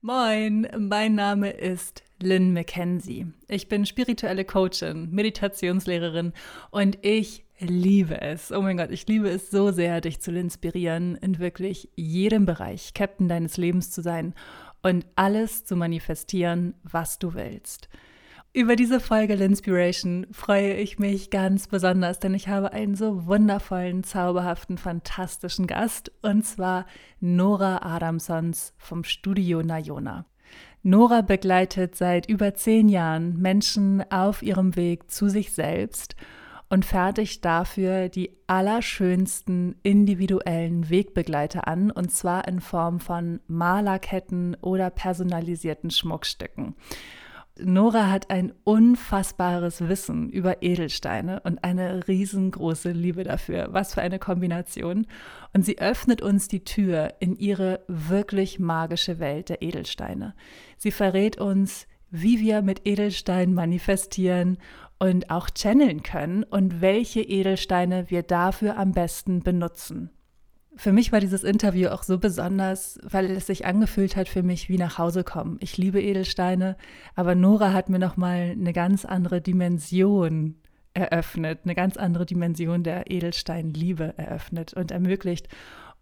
Moin, mein Name ist Lynn McKenzie. Ich bin spirituelle Coachin, Meditationslehrerin und ich liebe es. Oh mein Gott, ich liebe es so sehr, dich zu inspirieren, in wirklich jedem Bereich Captain deines Lebens zu sein und alles zu manifestieren, was du willst. Über diese Folge L'Inspiration freue ich mich ganz besonders, denn ich habe einen so wundervollen, zauberhaften, fantastischen Gast und zwar Nora Adamsons vom Studio Nayona. Nora begleitet seit über zehn Jahren Menschen auf ihrem Weg zu sich selbst und fertigt dafür die allerschönsten individuellen Wegbegleiter an, und zwar in Form von Malerketten oder personalisierten Schmuckstücken. Nora hat ein unfassbares Wissen über Edelsteine und eine riesengroße Liebe dafür. Was für eine Kombination. Und sie öffnet uns die Tür in ihre wirklich magische Welt der Edelsteine. Sie verrät uns, wie wir mit Edelsteinen manifestieren und auch channeln können und welche Edelsteine wir dafür am besten benutzen. Für mich war dieses Interview auch so besonders, weil es sich angefühlt hat für mich wie nach Hause kommen. Ich liebe Edelsteine, aber Nora hat mir noch mal eine ganz andere Dimension eröffnet, eine ganz andere Dimension der Edelsteinliebe eröffnet und ermöglicht.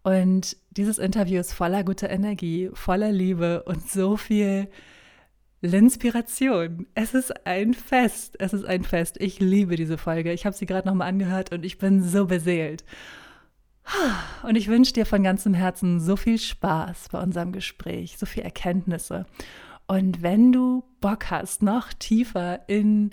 Und dieses Interview ist voller guter Energie, voller Liebe und so viel L'inspiration. Es ist ein Fest. Es ist ein Fest. Ich liebe diese Folge. Ich habe sie gerade noch mal angehört und ich bin so beseelt. Und ich wünsche dir von ganzem Herzen so viel Spaß bei unserem Gespräch, so viel Erkenntnisse. Und wenn du Bock hast, noch tiefer in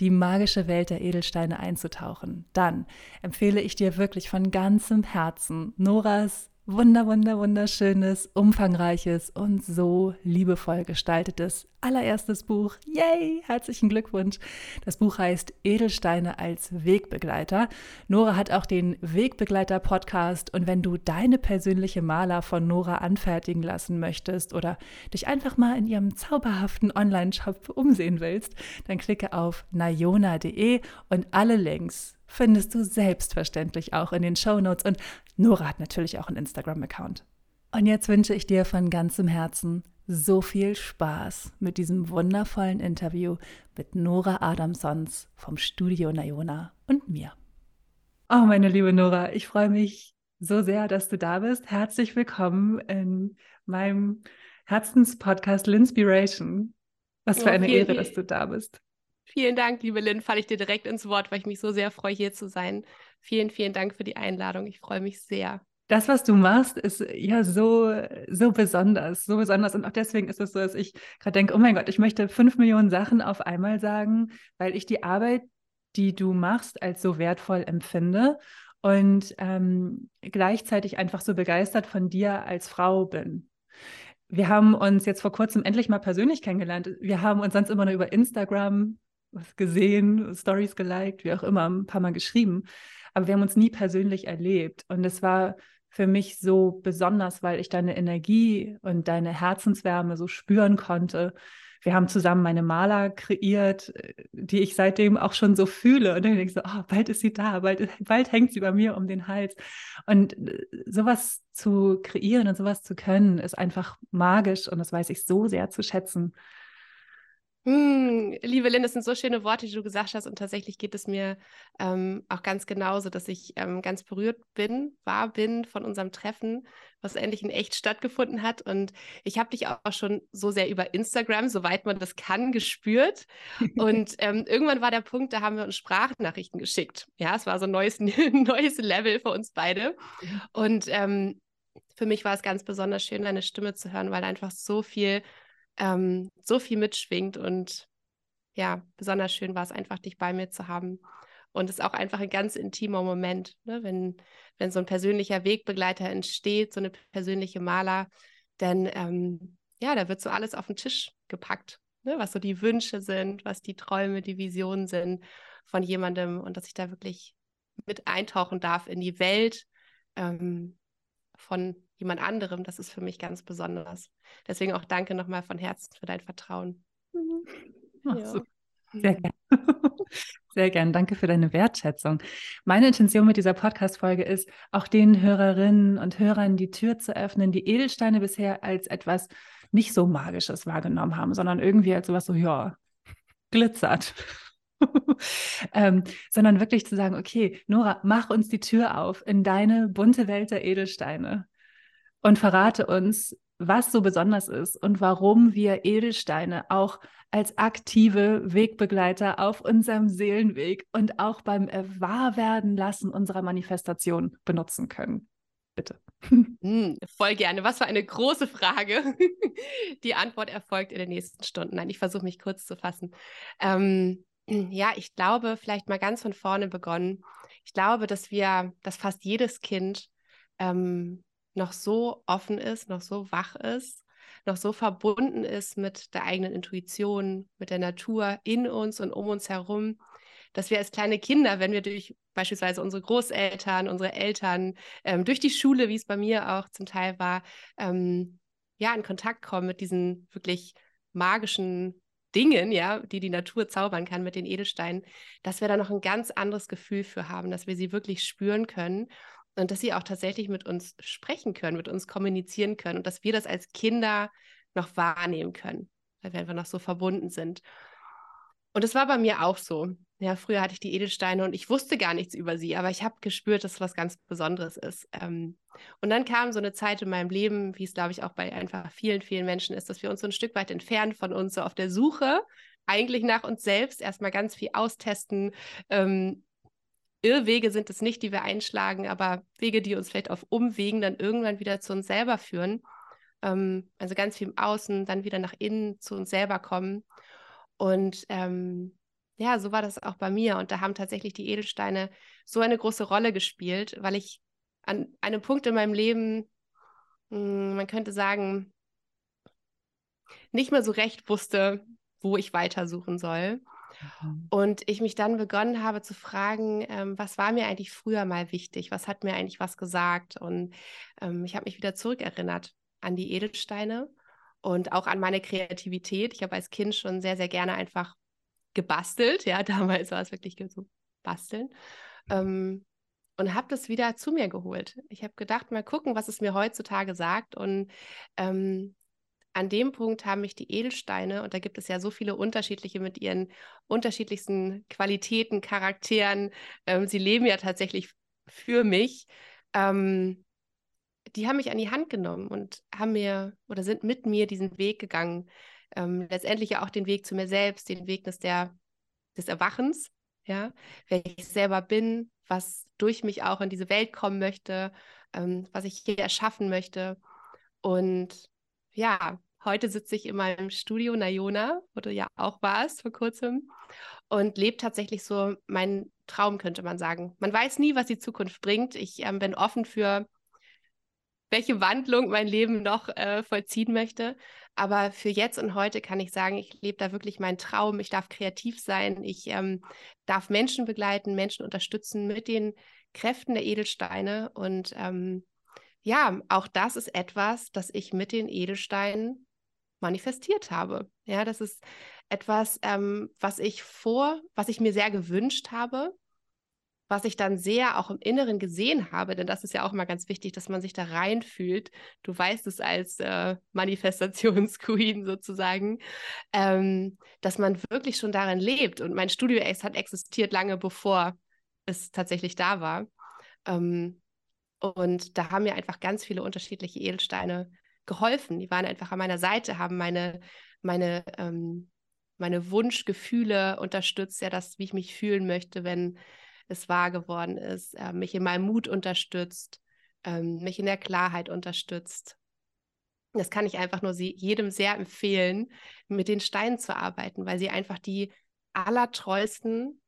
die magische Welt der Edelsteine einzutauchen, dann empfehle ich dir wirklich von ganzem Herzen Noras wunder, wunder, wunderschönes, umfangreiches und so liebevoll gestaltetes allererstes Buch. Yay! Herzlichen Glückwunsch. Das Buch heißt Edelsteine als Wegbegleiter. Nora hat auch den Wegbegleiter-Podcast und wenn du deine persönliche Maler von Nora anfertigen lassen möchtest oder dich einfach mal in ihrem zauberhaften Online-Shop umsehen willst, dann klicke auf nayona.de und alle Links findest du selbstverständlich auch in den Show Notes und Nora hat natürlich auch einen Instagram-Account. Und jetzt wünsche ich dir von ganzem Herzen so viel Spaß mit diesem wundervollen Interview mit Nora Adamsons vom Studio Nayona und mir. Oh, meine liebe Nora, ich freue mich so sehr, dass du da bist. Herzlich willkommen in meinem Herzenspodcast L'Inspiration. Was für oh, eine Ehre, dass du da bist. Vielen Dank, liebe Lynn. Falle ich dir direkt ins Wort, weil ich mich so sehr freue, hier zu sein. Vielen, vielen Dank für die Einladung. Ich freue mich sehr. Das, was du machst, ist ja so, so besonders, so besonders. Und auch deswegen ist es so, dass ich gerade denke, oh mein Gott, ich möchte fünf Millionen Sachen auf einmal sagen, weil ich die Arbeit, die du machst, als so wertvoll empfinde und ähm, gleichzeitig einfach so begeistert von dir als Frau bin. Wir haben uns jetzt vor kurzem endlich mal persönlich kennengelernt. Wir haben uns sonst immer nur über Instagram was gesehen, Stories geliked, wie auch immer, ein paar Mal geschrieben. Aber wir haben uns nie persönlich erlebt. Und es war für mich so besonders, weil ich deine Energie und deine Herzenswärme so spüren konnte. Wir haben zusammen meine Maler kreiert, die ich seitdem auch schon so fühle. Und dann denke ich so, oh, bald ist sie da, bald, bald hängt sie bei mir um den Hals. Und äh, sowas zu kreieren und sowas zu können, ist einfach magisch und das weiß ich so sehr zu schätzen. Hm, liebe Lynn, das sind so schöne Worte, die du gesagt hast. Und tatsächlich geht es mir ähm, auch ganz genauso, dass ich ähm, ganz berührt bin, war, bin von unserem Treffen, was endlich in echt stattgefunden hat. Und ich habe dich auch schon so sehr über Instagram, soweit man das kann, gespürt. Und ähm, irgendwann war der Punkt, da haben wir uns Sprachnachrichten geschickt. Ja, es war so ein neues, neues Level für uns beide. Und ähm, für mich war es ganz besonders schön, deine Stimme zu hören, weil einfach so viel ähm, so viel mitschwingt und ja, besonders schön war es einfach, dich bei mir zu haben. Und es ist auch einfach ein ganz intimer Moment, ne? wenn, wenn so ein persönlicher Wegbegleiter entsteht, so eine persönliche Maler, denn ähm, ja, da wird so alles auf den Tisch gepackt, ne? was so die Wünsche sind, was die Träume, die Visionen sind von jemandem und dass ich da wirklich mit eintauchen darf in die Welt ähm, von jemand anderem, das ist für mich ganz besonders. Deswegen auch danke nochmal von Herzen für dein Vertrauen. Mhm. Ach, ja. so. Sehr gerne. Sehr gern. Danke für deine Wertschätzung. Meine Intention mit dieser Podcast-Folge ist, auch den Hörerinnen und Hörern die Tür zu öffnen, die Edelsteine bisher als etwas nicht so Magisches wahrgenommen haben, sondern irgendwie als sowas so, ja, glitzert. ähm, sondern wirklich zu sagen, okay, Nora, mach uns die Tür auf in deine bunte Welt der Edelsteine und verrate uns, was so besonders ist und warum wir Edelsteine auch als aktive Wegbegleiter auf unserem Seelenweg und auch beim Wahrwerden lassen unserer Manifestation benutzen können. Bitte. Hm, voll gerne. Was für eine große Frage. Die Antwort erfolgt in den nächsten Stunden. Nein, ich versuche mich kurz zu fassen. Ähm, ja, ich glaube, vielleicht mal ganz von vorne begonnen. Ich glaube, dass wir, dass fast jedes Kind ähm, noch so offen ist, noch so wach ist, noch so verbunden ist mit der eigenen Intuition, mit der Natur in uns und um uns herum, dass wir als kleine Kinder, wenn wir durch beispielsweise unsere Großeltern, unsere Eltern, ähm, durch die Schule, wie es bei mir auch zum Teil war, ähm, ja, in Kontakt kommen mit diesen wirklich magischen Dingen, ja, die die Natur zaubern kann mit den Edelsteinen, dass wir da noch ein ganz anderes Gefühl für haben, dass wir sie wirklich spüren können und dass sie auch tatsächlich mit uns sprechen können, mit uns kommunizieren können und dass wir das als Kinder noch wahrnehmen können, weil wir einfach noch so verbunden sind. Und es war bei mir auch so. Ja, früher hatte ich die Edelsteine und ich wusste gar nichts über sie, aber ich habe gespürt, dass was ganz Besonderes ist. Ähm, und dann kam so eine Zeit in meinem Leben, wie es, glaube ich, auch bei einfach vielen, vielen Menschen ist, dass wir uns so ein Stück weit entfernen von uns, so auf der Suche eigentlich nach uns selbst, erstmal ganz viel austesten, ähm, Irrwege sind es nicht, die wir einschlagen, aber Wege, die uns vielleicht auf Umwegen dann irgendwann wieder zu uns selber führen. Ähm, also ganz viel im Außen, dann wieder nach innen zu uns selber kommen. Und ähm, ja, so war das auch bei mir. Und da haben tatsächlich die Edelsteine so eine große Rolle gespielt, weil ich an einem Punkt in meinem Leben, mh, hm, man könnte sagen, nicht mehr so recht wusste, wo ich weitersuchen soll. Mhm. Und ich mich dann begonnen habe zu fragen, ähm, was war mir eigentlich früher mal wichtig? Was hat mir eigentlich was gesagt? Und ähm, ich habe mich wieder zurückerinnert an die Edelsteine und auch an meine Kreativität. Ich habe als Kind schon sehr, sehr gerne einfach gebastelt. Ja, damals war es wirklich so basteln. Ähm, und habe das wieder zu mir geholt. Ich habe gedacht, mal gucken, was es mir heutzutage sagt. Und ähm, an dem Punkt haben mich die Edelsteine, und da gibt es ja so viele unterschiedliche mit ihren unterschiedlichsten Qualitäten, Charakteren, ähm, sie leben ja tatsächlich für mich, ähm, die haben mich an die Hand genommen und haben mir oder sind mit mir diesen Weg gegangen. Ähm, letztendlich ja auch den Weg zu mir selbst, den Weg des, der, des Erwachens, ja, wer ich selber bin, was durch mich auch in diese Welt kommen möchte, ähm, was ich hier erschaffen möchte. Und ja, heute sitze ich in meinem Studio Nayona, wo du ja auch warst vor kurzem, und lebe tatsächlich so meinen Traum, könnte man sagen. Man weiß nie, was die Zukunft bringt. Ich ähm, bin offen für welche Wandlung mein Leben noch äh, vollziehen möchte. Aber für jetzt und heute kann ich sagen, ich lebe da wirklich meinen Traum. Ich darf kreativ sein. Ich ähm, darf Menschen begleiten, Menschen unterstützen mit den Kräften der Edelsteine. Und ähm, ja, auch das ist etwas, das ich mit den Edelsteinen manifestiert habe. Ja, das ist etwas, ähm, was ich vor, was ich mir sehr gewünscht habe, was ich dann sehr auch im Inneren gesehen habe, denn das ist ja auch immer ganz wichtig, dass man sich da reinfühlt. Du weißt es als äh, Manifestationsqueen sozusagen, ähm, dass man wirklich schon darin lebt. Und mein Studio Ace hat existiert lange bevor es tatsächlich da war. Ähm, und da haben mir einfach ganz viele unterschiedliche Edelsteine geholfen. Die waren einfach an meiner Seite, haben meine, meine, ähm, meine Wunschgefühle unterstützt, ja, das, wie ich mich fühlen möchte, wenn es wahr geworden ist, äh, mich in meinem Mut unterstützt, ähm, mich in der Klarheit unterstützt. Das kann ich einfach nur sie, jedem sehr empfehlen, mit den Steinen zu arbeiten, weil sie einfach die allertreuesten,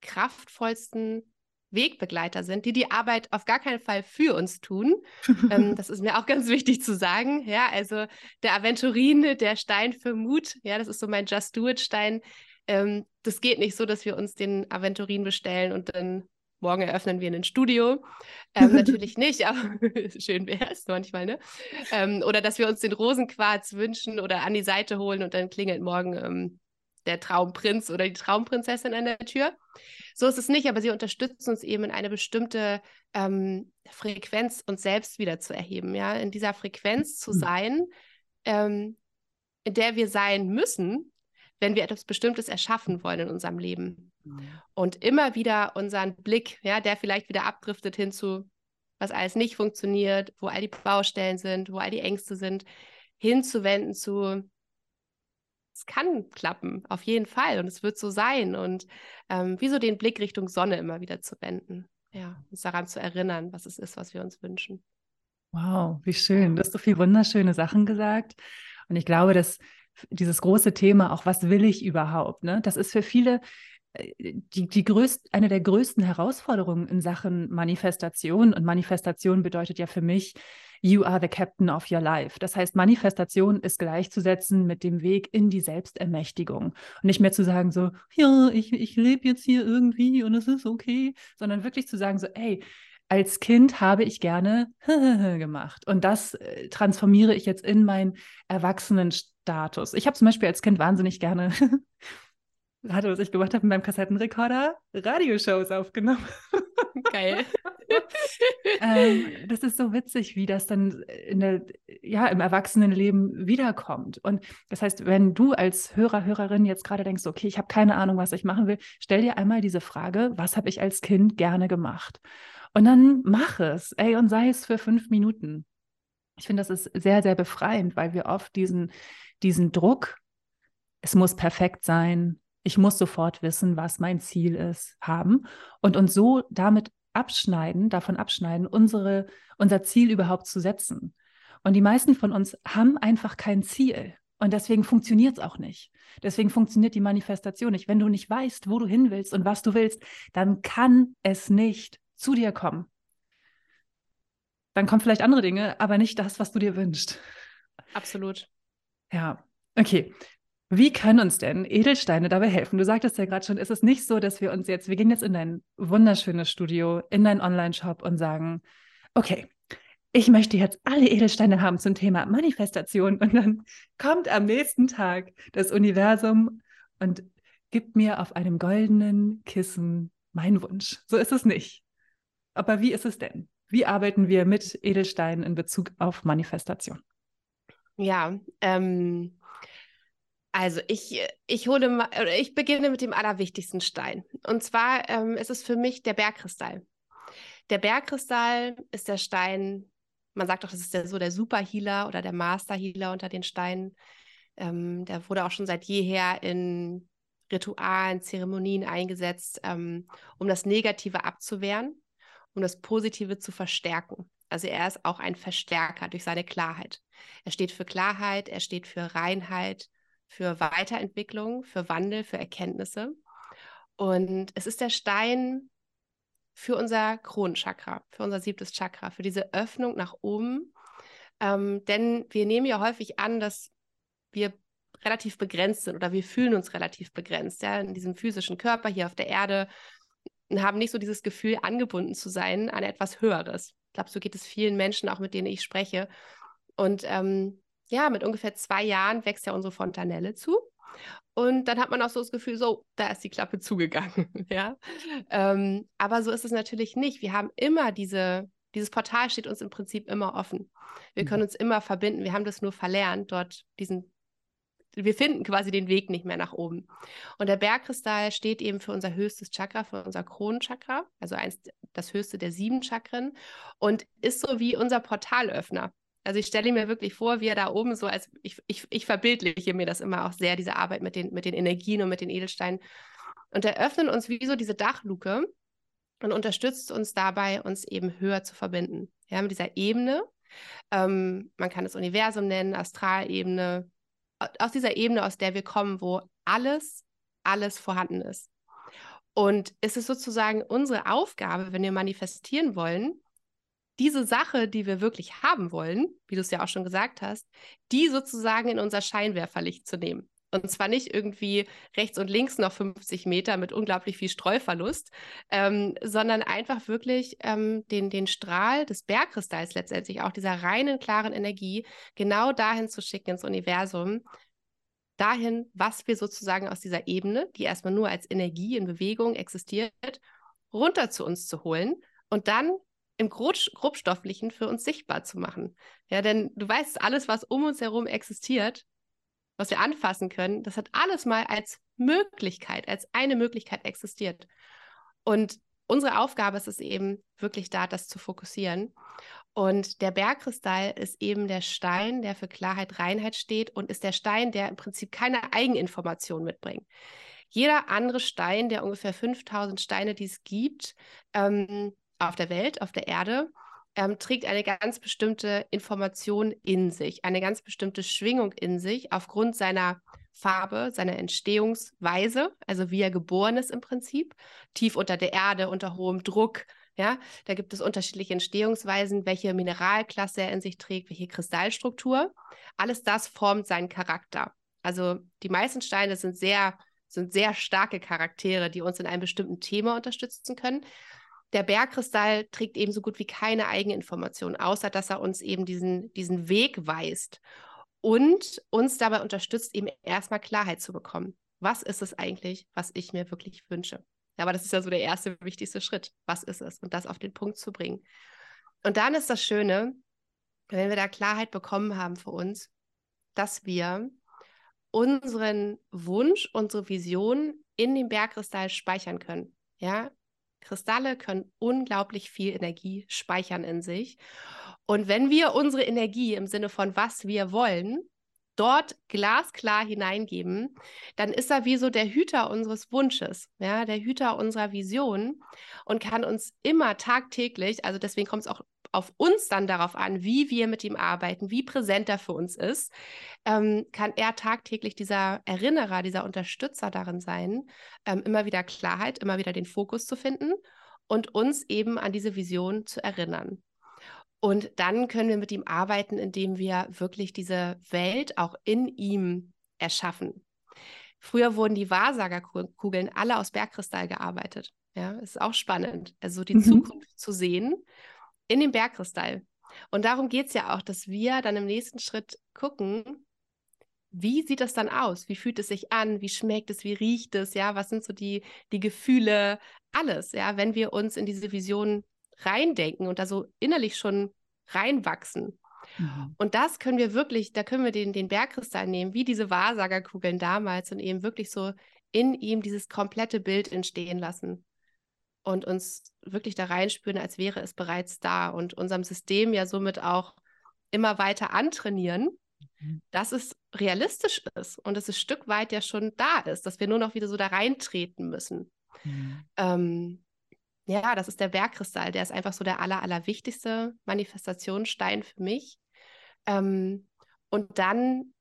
kraftvollsten Wegbegleiter sind, die die Arbeit auf gar keinen Fall für uns tun. ähm, das ist mir auch ganz wichtig zu sagen. Ja, also der Aventurine, der Stein für Mut, ja, das ist so mein Just Do It Stein. Ähm, das geht nicht so, dass wir uns den Aventurin bestellen und dann morgen eröffnen wir ein Studio. Ähm, natürlich nicht, aber schön wäre es manchmal, ne? Ähm, oder dass wir uns den Rosenquarz wünschen oder an die Seite holen und dann klingelt morgen ähm, der Traumprinz oder die Traumprinzessin an der Tür. So ist es nicht, aber sie unterstützen uns eben in eine bestimmte ähm, Frequenz uns selbst wieder zu erheben, ja, in dieser Frequenz zu hm. sein, ähm, in der wir sein müssen, wenn wir etwas Bestimmtes erschaffen wollen in unserem Leben. Mhm. Und immer wieder unseren Blick, ja, der vielleicht wieder abdriftet hinzu, was alles nicht funktioniert, wo all die Baustellen sind, wo all die Ängste sind, hinzuwenden zu, es kann klappen, auf jeden Fall, und es wird so sein. Und ähm, wie so den Blick Richtung Sonne immer wieder zu wenden. Ja, uns daran zu erinnern, was es ist, was wir uns wünschen. Wow, wie schön. Du hast so viele wunderschöne Sachen gesagt. Und ich glaube, dass dieses große Thema, auch was will ich überhaupt, ne? Das ist für viele äh, die, die größt, eine der größten Herausforderungen in Sachen Manifestation. Und Manifestation bedeutet ja für mich, you are the captain of your life. Das heißt, Manifestation ist gleichzusetzen mit dem Weg in die Selbstermächtigung. Und nicht mehr zu sagen so, ja, ich, ich lebe jetzt hier irgendwie und es ist okay, sondern wirklich zu sagen so, ey, als Kind habe ich gerne gemacht. Und das äh, transformiere ich jetzt in meinen Erwachsenenstatus. Ich habe zum Beispiel als Kind wahnsinnig gerne, hatte, was ich gemacht habe mit meinem Kassettenrekorder, Radioshows aufgenommen. Geil. ähm, das ist so witzig, wie das dann in der, ja, im Erwachsenenleben wiederkommt. Und das heißt, wenn du als Hörer, Hörerin jetzt gerade denkst, okay, ich habe keine Ahnung, was ich machen will, stell dir einmal diese Frage, was habe ich als Kind gerne gemacht? Und dann mach es, ey, und sei es für fünf Minuten. Ich finde, das ist sehr, sehr befreiend, weil wir oft diesen, diesen Druck, es muss perfekt sein, ich muss sofort wissen, was mein Ziel ist, haben und uns so damit abschneiden, davon abschneiden, unsere, unser Ziel überhaupt zu setzen. Und die meisten von uns haben einfach kein Ziel. Und deswegen funktioniert es auch nicht. Deswegen funktioniert die Manifestation nicht. Wenn du nicht weißt, wo du hin willst und was du willst, dann kann es nicht zu dir kommen. Dann kommen vielleicht andere Dinge, aber nicht das, was du dir wünschst. Absolut. Ja, okay. Wie können uns denn Edelsteine dabei helfen? Du sagtest ja gerade schon, ist es nicht so, dass wir uns jetzt, wir gehen jetzt in dein wunderschönes Studio, in deinen Online-Shop und sagen, okay, ich möchte jetzt alle Edelsteine haben zum Thema Manifestation und dann kommt am nächsten Tag das Universum und gibt mir auf einem goldenen Kissen meinen Wunsch. So ist es nicht. Aber wie ist es denn? Wie arbeiten wir mit Edelsteinen in Bezug auf Manifestation? Ja, ähm, also ich, ich hole mal, ich beginne mit dem allerwichtigsten Stein. Und zwar ähm, ist es für mich der Bergkristall. Der Bergkristall ist der Stein, man sagt doch, das ist der, so der Superhealer oder der Masterhealer unter den Steinen. Ähm, der wurde auch schon seit jeher in Ritualen, Zeremonien eingesetzt, ähm, um das Negative abzuwehren, um das Positive zu verstärken. Also er ist auch ein Verstärker durch seine Klarheit. Er steht für Klarheit, er steht für Reinheit, für Weiterentwicklung, für Wandel, für Erkenntnisse. Und es ist der Stein für unser Kronenchakra, für unser siebtes Chakra, für diese Öffnung nach oben. Ähm, denn wir nehmen ja häufig an, dass wir relativ begrenzt sind oder wir fühlen uns relativ begrenzt, ja, in diesem physischen Körper hier auf der Erde und haben nicht so dieses Gefühl, angebunden zu sein an etwas Höheres. Ich glaube, so geht es vielen Menschen, auch mit denen ich spreche. Und ähm, ja, mit ungefähr zwei Jahren wächst ja unsere Fontanelle zu. Und dann hat man auch so das Gefühl, so, da ist die Klappe zugegangen. ja? Ähm, aber so ist es natürlich nicht. Wir haben immer diese, dieses Portal steht uns im Prinzip immer offen. Wir können mhm. uns immer verbinden. Wir haben das nur verlernt, dort diesen, wir finden quasi den Weg nicht mehr nach oben. Und der Bergkristall steht eben für unser höchstes Chakra, für unser Kronenchakra, also eins, das höchste der sieben Chakren und ist so wie unser Portalöffner. Also ich stelle mir wirklich vor, wie er da oben so als, ich, ich, ich verbildliche mir das immer auch sehr, diese Arbeit mit den, mit den Energien und mit den Edelsteinen. Und er öffnet uns wie so diese Dachluke und unterstützt uns dabei, uns eben höher zu verbinden. Ja, mit dieser Ebene. Ähm, man kann es Universum nennen, Astralebene, aus dieser Ebene, aus der wir kommen, wo alles, alles vorhanden ist. Und es ist sozusagen unsere Aufgabe, wenn wir manifestieren wollen, diese Sache, die wir wirklich haben wollen, wie du es ja auch schon gesagt hast, die sozusagen in unser Scheinwerferlicht zu nehmen. Und zwar nicht irgendwie rechts und links noch 50 Meter mit unglaublich viel Streuverlust, ähm, sondern einfach wirklich ähm, den, den Strahl des Bergkristalls letztendlich, auch dieser reinen, klaren Energie, genau dahin zu schicken ins Universum, dahin, was wir sozusagen aus dieser Ebene, die erstmal nur als Energie in Bewegung existiert, runter zu uns zu holen und dann im Grobstofflichen für uns sichtbar zu machen. Ja, denn du weißt, alles, was um uns herum existiert, was wir anfassen können, das hat alles mal als Möglichkeit, als eine Möglichkeit existiert. Und unsere Aufgabe ist es eben, wirklich da das zu fokussieren. Und der Bergkristall ist eben der Stein, der für Klarheit, Reinheit steht und ist der Stein, der im Prinzip keine Eigeninformation mitbringt. Jeder andere Stein, der ungefähr 5000 Steine, die es gibt, ähm, auf der Welt, auf der Erde, ähm, trägt eine ganz bestimmte Information in sich, eine ganz bestimmte Schwingung in sich aufgrund seiner Farbe, seiner Entstehungsweise, also wie er geboren ist im Prinzip, tief unter der Erde, unter hohem Druck. Ja, da gibt es unterschiedliche Entstehungsweisen, welche Mineralklasse er in sich trägt, welche Kristallstruktur. Alles das formt seinen Charakter. Also die meisten Steine sind sehr, sind sehr starke Charaktere, die uns in einem bestimmten Thema unterstützen können der Bergkristall trägt eben so gut wie keine Eigeninformation, außer dass er uns eben diesen, diesen Weg weist und uns dabei unterstützt, eben erstmal Klarheit zu bekommen. Was ist es eigentlich, was ich mir wirklich wünsche? Aber das ist ja so der erste wichtigste Schritt. Was ist es? Und das auf den Punkt zu bringen. Und dann ist das Schöne, wenn wir da Klarheit bekommen haben für uns, dass wir unseren Wunsch, unsere Vision in dem Bergkristall speichern können. Ja, Kristalle können unglaublich viel Energie speichern in sich. Und wenn wir unsere Energie im Sinne von was wir wollen, dort glasklar hineingeben, dann ist er wie so der Hüter unseres Wunsches, ja, der Hüter unserer Vision und kann uns immer tagtäglich, also deswegen kommt es auch auf uns dann darauf an, wie wir mit ihm arbeiten, wie präsent er für uns ist, ähm, kann er tagtäglich dieser Erinnerer, dieser Unterstützer darin sein, ähm, immer wieder Klarheit, immer wieder den Fokus zu finden und uns eben an diese Vision zu erinnern. Und dann können wir mit ihm arbeiten, indem wir wirklich diese Welt auch in ihm erschaffen. Früher wurden die Wahrsagerkugeln alle aus Bergkristall gearbeitet. Ja, ist auch spannend, also die mhm. Zukunft zu sehen in dem Bergkristall. Und darum geht es ja auch, dass wir dann im nächsten Schritt gucken, wie sieht das dann aus? Wie fühlt es sich an? Wie schmeckt es? Wie riecht es? Ja, was sind so die, die Gefühle? Alles, ja, wenn wir uns in diese Vision reindenken und da so innerlich schon reinwachsen. Mhm. Und das können wir wirklich, da können wir den, den Bergkristall nehmen, wie diese Wahrsagerkugeln damals und eben wirklich so in ihm dieses komplette Bild entstehen lassen und uns wirklich da reinspüren, als wäre es bereits da und unserem System ja somit auch immer weiter antrainieren, mhm. dass es realistisch ist und dass es ein Stück weit ja schon da ist, dass wir nur noch wieder so da reintreten müssen. Mhm. Ähm, ja, das ist der Bergkristall, der ist einfach so der aller, aller wichtigste Manifestationsstein für mich. Ähm, und dann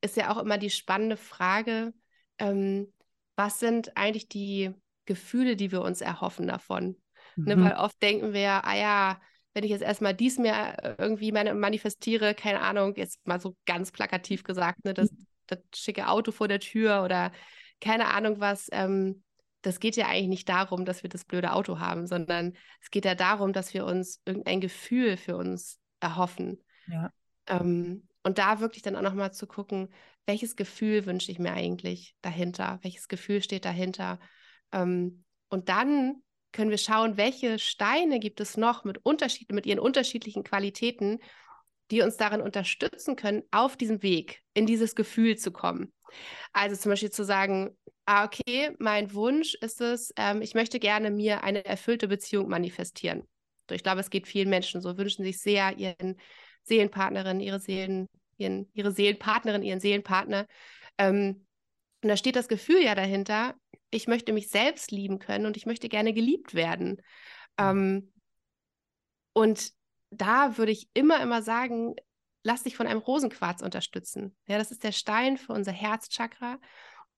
ist ja auch immer die spannende Frage, ähm, was sind eigentlich die Gefühle, die wir uns erhoffen davon. Ne, mhm. Ne, weil oft denken wir, ah ja, wenn ich jetzt erstmal dies mir äh, irgendwie manifestiere, keine Ahnung, jetzt mal so ganz plakativ gesagt, ne, das, das schicke Auto vor der Tür oder keine Ahnung was, ähm, das geht ja eigentlich nicht darum, dass wir das blöde Auto haben, sondern es geht ja darum, dass wir uns irgendein Gefühl für uns erhoffen. Ja. Ähm, und da wirklich dann auch nochmal zu gucken, welches Gefühl wünsche ich mir eigentlich dahinter? Welches Gefühl steht dahinter? Ähm, und dann können wir schauen, welche Steine gibt es noch mit, Unterschied mit ihren unterschiedlichen Qualitäten, die uns darin unterstützen können, auf diesem Weg in dieses Gefühl zu kommen. Also zum Beispiel zu sagen, ah, okay, mein Wunsch ist es, ähm, ich möchte gerne mir eine erfüllte Beziehung manifestieren. Ich glaube, es geht vielen Menschen so, wünschen sich sehr ihren Seelenpartnerin, ihre Seelen, ihren, ihre Seelenpartnerin, ihren Seelenpartner. Ähm, und da steht das Gefühl ja dahinter, ich möchte mich selbst lieben können und ich möchte gerne geliebt werden. Mhm. Ähm, und da würde ich immer, immer sagen, lass dich von einem Rosenquarz unterstützen. Ja, das ist der Stein für unser Herzchakra.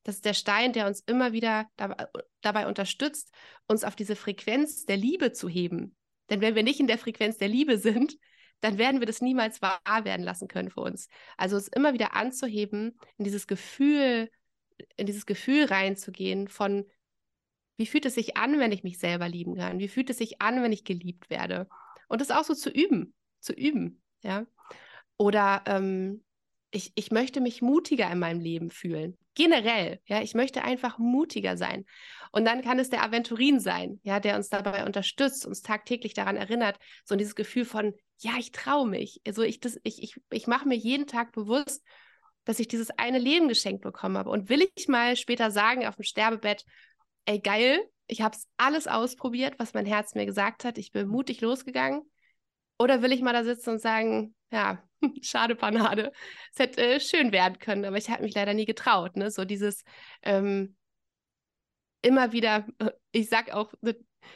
Das ist der Stein, der uns immer wieder dabei, dabei unterstützt, uns auf diese Frequenz der Liebe zu heben. Denn wenn wir nicht in der Frequenz der Liebe sind, dann werden wir das niemals wahr werden lassen können für uns. Also es immer wieder anzuheben, in dieses Gefühl in dieses Gefühl reinzugehen von, wie fühlt es sich an, wenn ich mich selber lieben kann? Wie fühlt es sich an, wenn ich geliebt werde? Und das auch so zu üben, zu üben, ja. Oder ähm, ich, ich möchte mich mutiger in meinem Leben fühlen. Generell, ja, ich möchte einfach mutiger sein. Und dann kann es der Aventurin sein, ja, der uns dabei unterstützt, uns tagtäglich daran erinnert, so dieses Gefühl von, ja, ich traue mich. Also ich, ich, ich, ich mache mir jeden Tag bewusst, dass ich dieses eine Leben geschenkt bekommen habe. Und will ich mal später sagen auf dem Sterbebett, ey geil, ich habe es alles ausprobiert, was mein Herz mir gesagt hat, ich bin mutig losgegangen. Oder will ich mal da sitzen und sagen, ja, schade Panade, es hätte äh, schön werden können, aber ich habe mich leider nie getraut. Ne? So dieses ähm, immer wieder, ich sag auch,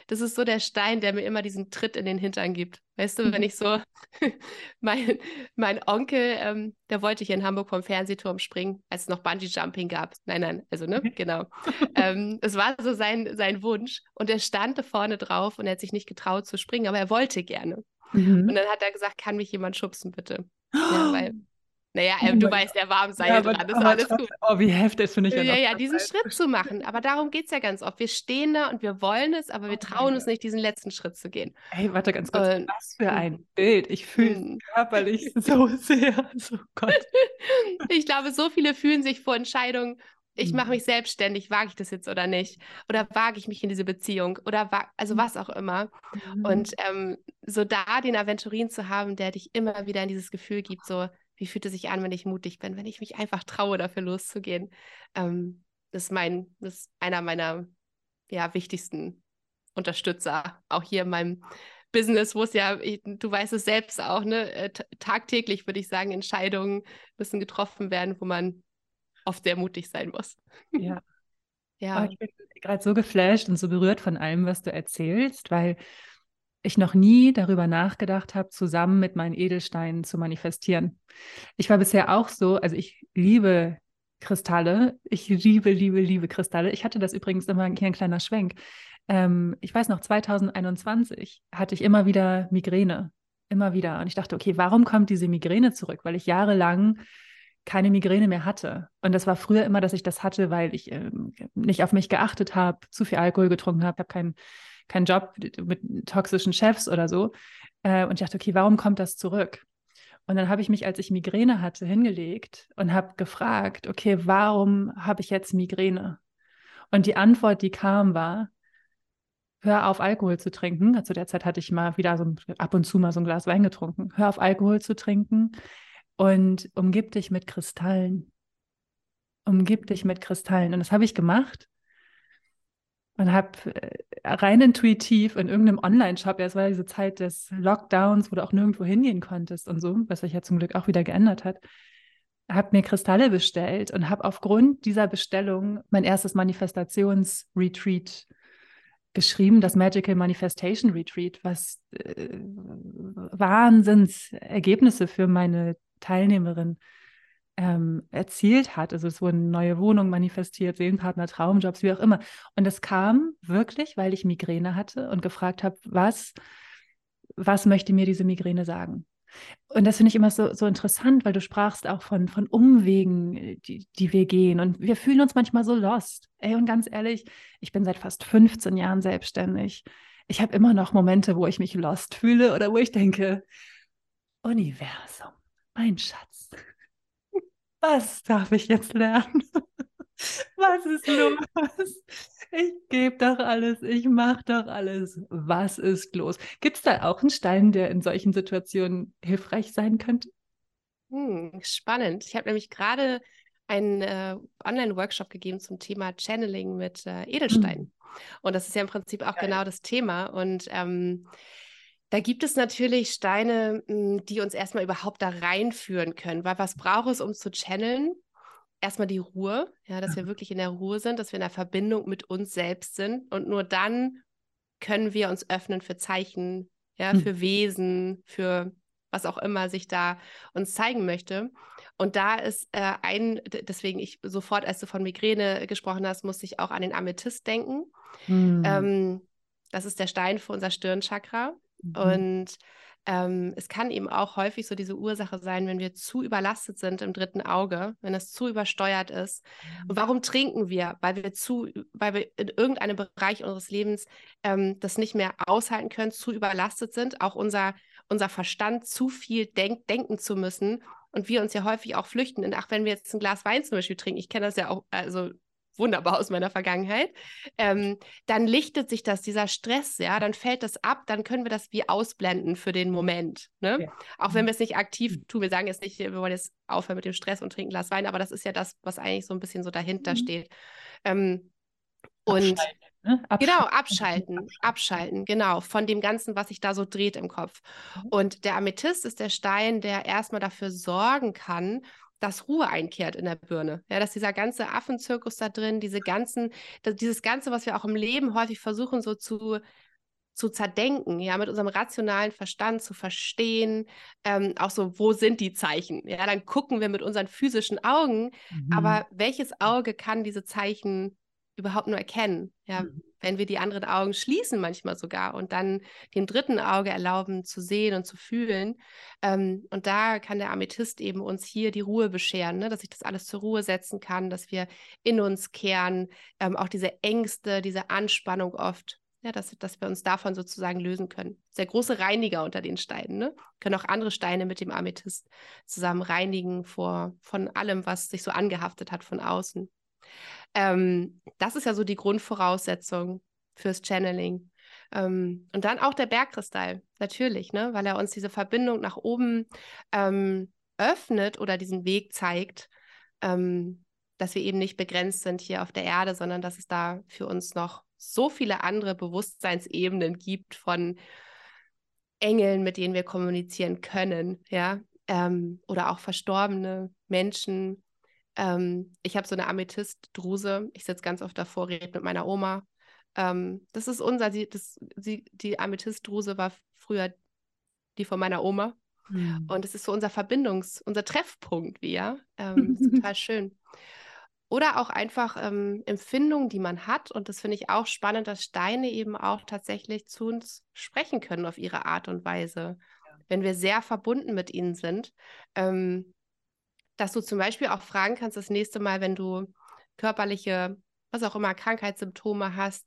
das ist so der Stein, der mir immer diesen Tritt in den Hintern gibt. Weißt du, wenn mhm. ich so, mein, mein Onkel, ähm, der wollte hier in Hamburg vom Fernsehturm springen, als es noch Bungee-Jumping gab. Nein, nein, also, ne, genau. ähm, es war so sein, sein Wunsch und er stand da vorne drauf und er hat sich nicht getraut zu springen, aber er wollte gerne. Mhm. Und dann hat er gesagt, kann mich jemand schubsen, bitte? Ja, weil naja, oh du weißt, der war am Seil ja, dran, ist alles gut. Oh, wie heftig finde ich ja. Ja, ja, diesen Schritt zu machen. Aber darum geht es ja ganz oft. Wir stehen da und wir wollen es, aber wir oh, trauen uns nicht, diesen letzten Schritt zu gehen. Hey, warte ganz kurz. Und, was für ein Bild. Ich fühle hm. körperlich so sehr. Oh Gott. ich glaube, so viele fühlen sich vor Entscheidungen, ich mache hm. mich selbstständig, wage ich das jetzt oder nicht? Oder wage ich mich in diese Beziehung? Oder also hm. was auch immer. Und ähm, so da den Aventurin zu haben, der dich immer wieder in dieses Gefühl gibt, so, wie fühlt es sich an, wenn ich mutig bin, wenn ich mich einfach traue, dafür loszugehen. Ähm, das ist mein, das ist einer meiner ja, wichtigsten Unterstützer, auch hier in meinem Business, wo es ja, ich, du weißt es selbst auch, ne, äh, tagtäglich würde ich sagen, Entscheidungen müssen getroffen werden, wo man oft sehr mutig sein muss. Ja. ja. Oh, ich bin gerade so geflasht und so berührt von allem, was du erzählst, weil ich noch nie darüber nachgedacht habe, zusammen mit meinen Edelsteinen zu manifestieren. Ich war bisher auch so, also ich liebe Kristalle. Ich liebe, liebe, liebe Kristalle. Ich hatte das übrigens immer hier ein kleiner Schwenk. Ähm, ich weiß noch, 2021 hatte ich immer wieder Migräne. Immer wieder. Und ich dachte, okay, warum kommt diese Migräne zurück? Weil ich jahrelang keine Migräne mehr hatte. Und das war früher immer, dass ich das hatte, weil ich ähm, nicht auf mich geachtet habe, zu viel Alkohol getrunken habe, habe keinen keinen Job mit toxischen Chefs oder so. Äh, und ich dachte, okay, warum kommt das zurück? Und dann habe ich mich, als ich Migräne hatte, hingelegt und habe gefragt, okay, warum habe ich jetzt Migräne? Und die Antwort, die kam, war, hör auf, Alkohol zu trinken. Zu der Zeit hatte ich mal wieder so ab und zu mal so ein Glas Wein getrunken. Hör auf, Alkohol zu trinken und umgib dich mit Kristallen. Umgib dich mit Kristallen. Und das habe ich gemacht und habe äh, rein intuitiv in irgendeinem Online-Shop, ja, es war diese Zeit des Lockdowns, wo du auch nirgendwo hingehen konntest und so, was sich ja zum Glück auch wieder geändert hat, habe mir Kristalle bestellt und habe aufgrund dieser Bestellung mein erstes Manifestations-Retreat geschrieben, das Magical Manifestation Retreat, was äh, Wahnsinnsergebnisse für meine Teilnehmerin ähm, erzielt hat. Also es wurden neue Wohnungen manifestiert, Seelenpartner, Traumjobs, wie auch immer. Und es kam wirklich, weil ich Migräne hatte und gefragt habe, was, was möchte mir diese Migräne sagen? Und das finde ich immer so, so interessant, weil du sprachst auch von, von Umwegen, die, die wir gehen. Und wir fühlen uns manchmal so lost. Ey, und ganz ehrlich, ich bin seit fast 15 Jahren selbstständig. Ich habe immer noch Momente, wo ich mich lost fühle oder wo ich denke, Universum, mein Schatz, was darf ich jetzt lernen? Was ist los? Ich gebe doch alles, ich mache doch alles. Was ist los? Gibt es da auch einen Stein, der in solchen Situationen hilfreich sein könnte? Hm, spannend. Ich habe nämlich gerade einen äh, Online-Workshop gegeben zum Thema Channeling mit äh, Edelsteinen. Mhm. Und das ist ja im Prinzip auch Geil. genau das Thema. Und ähm, da gibt es natürlich Steine, hm, die uns erstmal überhaupt da reinführen können, weil was braucht es, um zu channeln? Erstmal die Ruhe, ja, dass wir mhm. wirklich in der Ruhe sind, dass wir in der Verbindung mit uns selbst sind und nur dann können wir uns öffnen für Zeichen, ja, hm. für Wesen, für was auch immer sich da uns zeigen möchte. Und da ist äh, ein, deswegen ich sofort, als du von Migräne gesprochen hast, musste ich auch an den Amethyst denken. Hm. Ähm, das ist der Stein für unser Stirnchakra. Mhm. Und ähm, es kann eben auch häufig so diese Ursache sein, wenn wir zu überlastet sind im dritten Auge, wenn es zu übersteuert ist. Und mhm. warum trinken wir? Weil wir zu, weil wir in irgendeinem Bereich unseres Lebens ähm, das nicht mehr aushalten können, zu überlastet sind, auch unser, unser Verstand zu viel denk denken zu müssen und wir uns ja häufig auch flüchten. Und ach, wenn wir jetzt ein Glas Wein zum Beispiel trinken, ich kenne das ja auch, also wunderbar aus meiner Vergangenheit, ähm, dann lichtet sich das, dieser Stress, ja, dann fällt das ab, dann können wir das wie ausblenden für den Moment. Ne? Ja. Auch wenn mhm. wir es nicht aktiv mhm. tun, wir sagen jetzt nicht, wir wollen jetzt aufhören mit dem Stress und trinken Glas Wein, aber das ist ja das, was eigentlich so ein bisschen so dahinter mhm. steht. Ähm, und Ne? Abschalten. Genau, abschalten, abschalten, genau, von dem Ganzen, was sich da so dreht im Kopf. Mhm. Und der Amethyst ist der Stein, der erstmal dafür sorgen kann, dass Ruhe einkehrt in der Birne. Ja, dass dieser ganze Affenzirkus da drin, diese ganzen, dieses Ganze, was wir auch im Leben häufig versuchen, so zu, zu zerdenken, ja, mit unserem rationalen Verstand zu verstehen, ähm, auch so, wo sind die Zeichen? Ja, dann gucken wir mit unseren physischen Augen, mhm. aber welches Auge kann diese Zeichen überhaupt nur erkennen. Ja, mhm. Wenn wir die anderen Augen schließen, manchmal sogar, und dann dem dritten Auge erlauben zu sehen und zu fühlen. Ähm, und da kann der Amethyst eben uns hier die Ruhe bescheren, ne? dass ich das alles zur Ruhe setzen kann, dass wir in uns kehren, ähm, auch diese Ängste, diese Anspannung oft. Ja, dass, dass wir uns davon sozusagen lösen können. Der große Reiniger unter den Steinen. Ne? Können auch andere Steine mit dem Amethyst zusammen reinigen vor, von allem, was sich so angehaftet hat von außen. Ähm, das ist ja so die Grundvoraussetzung fürs Channeling. Ähm, und dann auch der Bergkristall, natürlich, ne? weil er uns diese Verbindung nach oben ähm, öffnet oder diesen Weg zeigt, ähm, dass wir eben nicht begrenzt sind hier auf der Erde, sondern dass es da für uns noch so viele andere Bewusstseinsebenen gibt von Engeln, mit denen wir kommunizieren können, ja, ähm, oder auch verstorbene Menschen, ähm, ich habe so eine Amethystdruse. Ich sitze ganz oft davor, rede mit meiner Oma. Ähm, das ist unser, sie, das, sie, die Amethystdruse war früher die von meiner Oma. Mhm. Und es ist so unser Verbindungs-, unser Treffpunkt, wie ja. Ähm, total schön. Oder auch einfach ähm, Empfindungen, die man hat. Und das finde ich auch spannend, dass Steine eben auch tatsächlich zu uns sprechen können auf ihre Art und Weise. Ja. Wenn wir sehr verbunden mit ihnen sind. Ähm, dass du zum Beispiel auch fragen kannst, das nächste Mal, wenn du körperliche, was auch immer, Krankheitssymptome hast,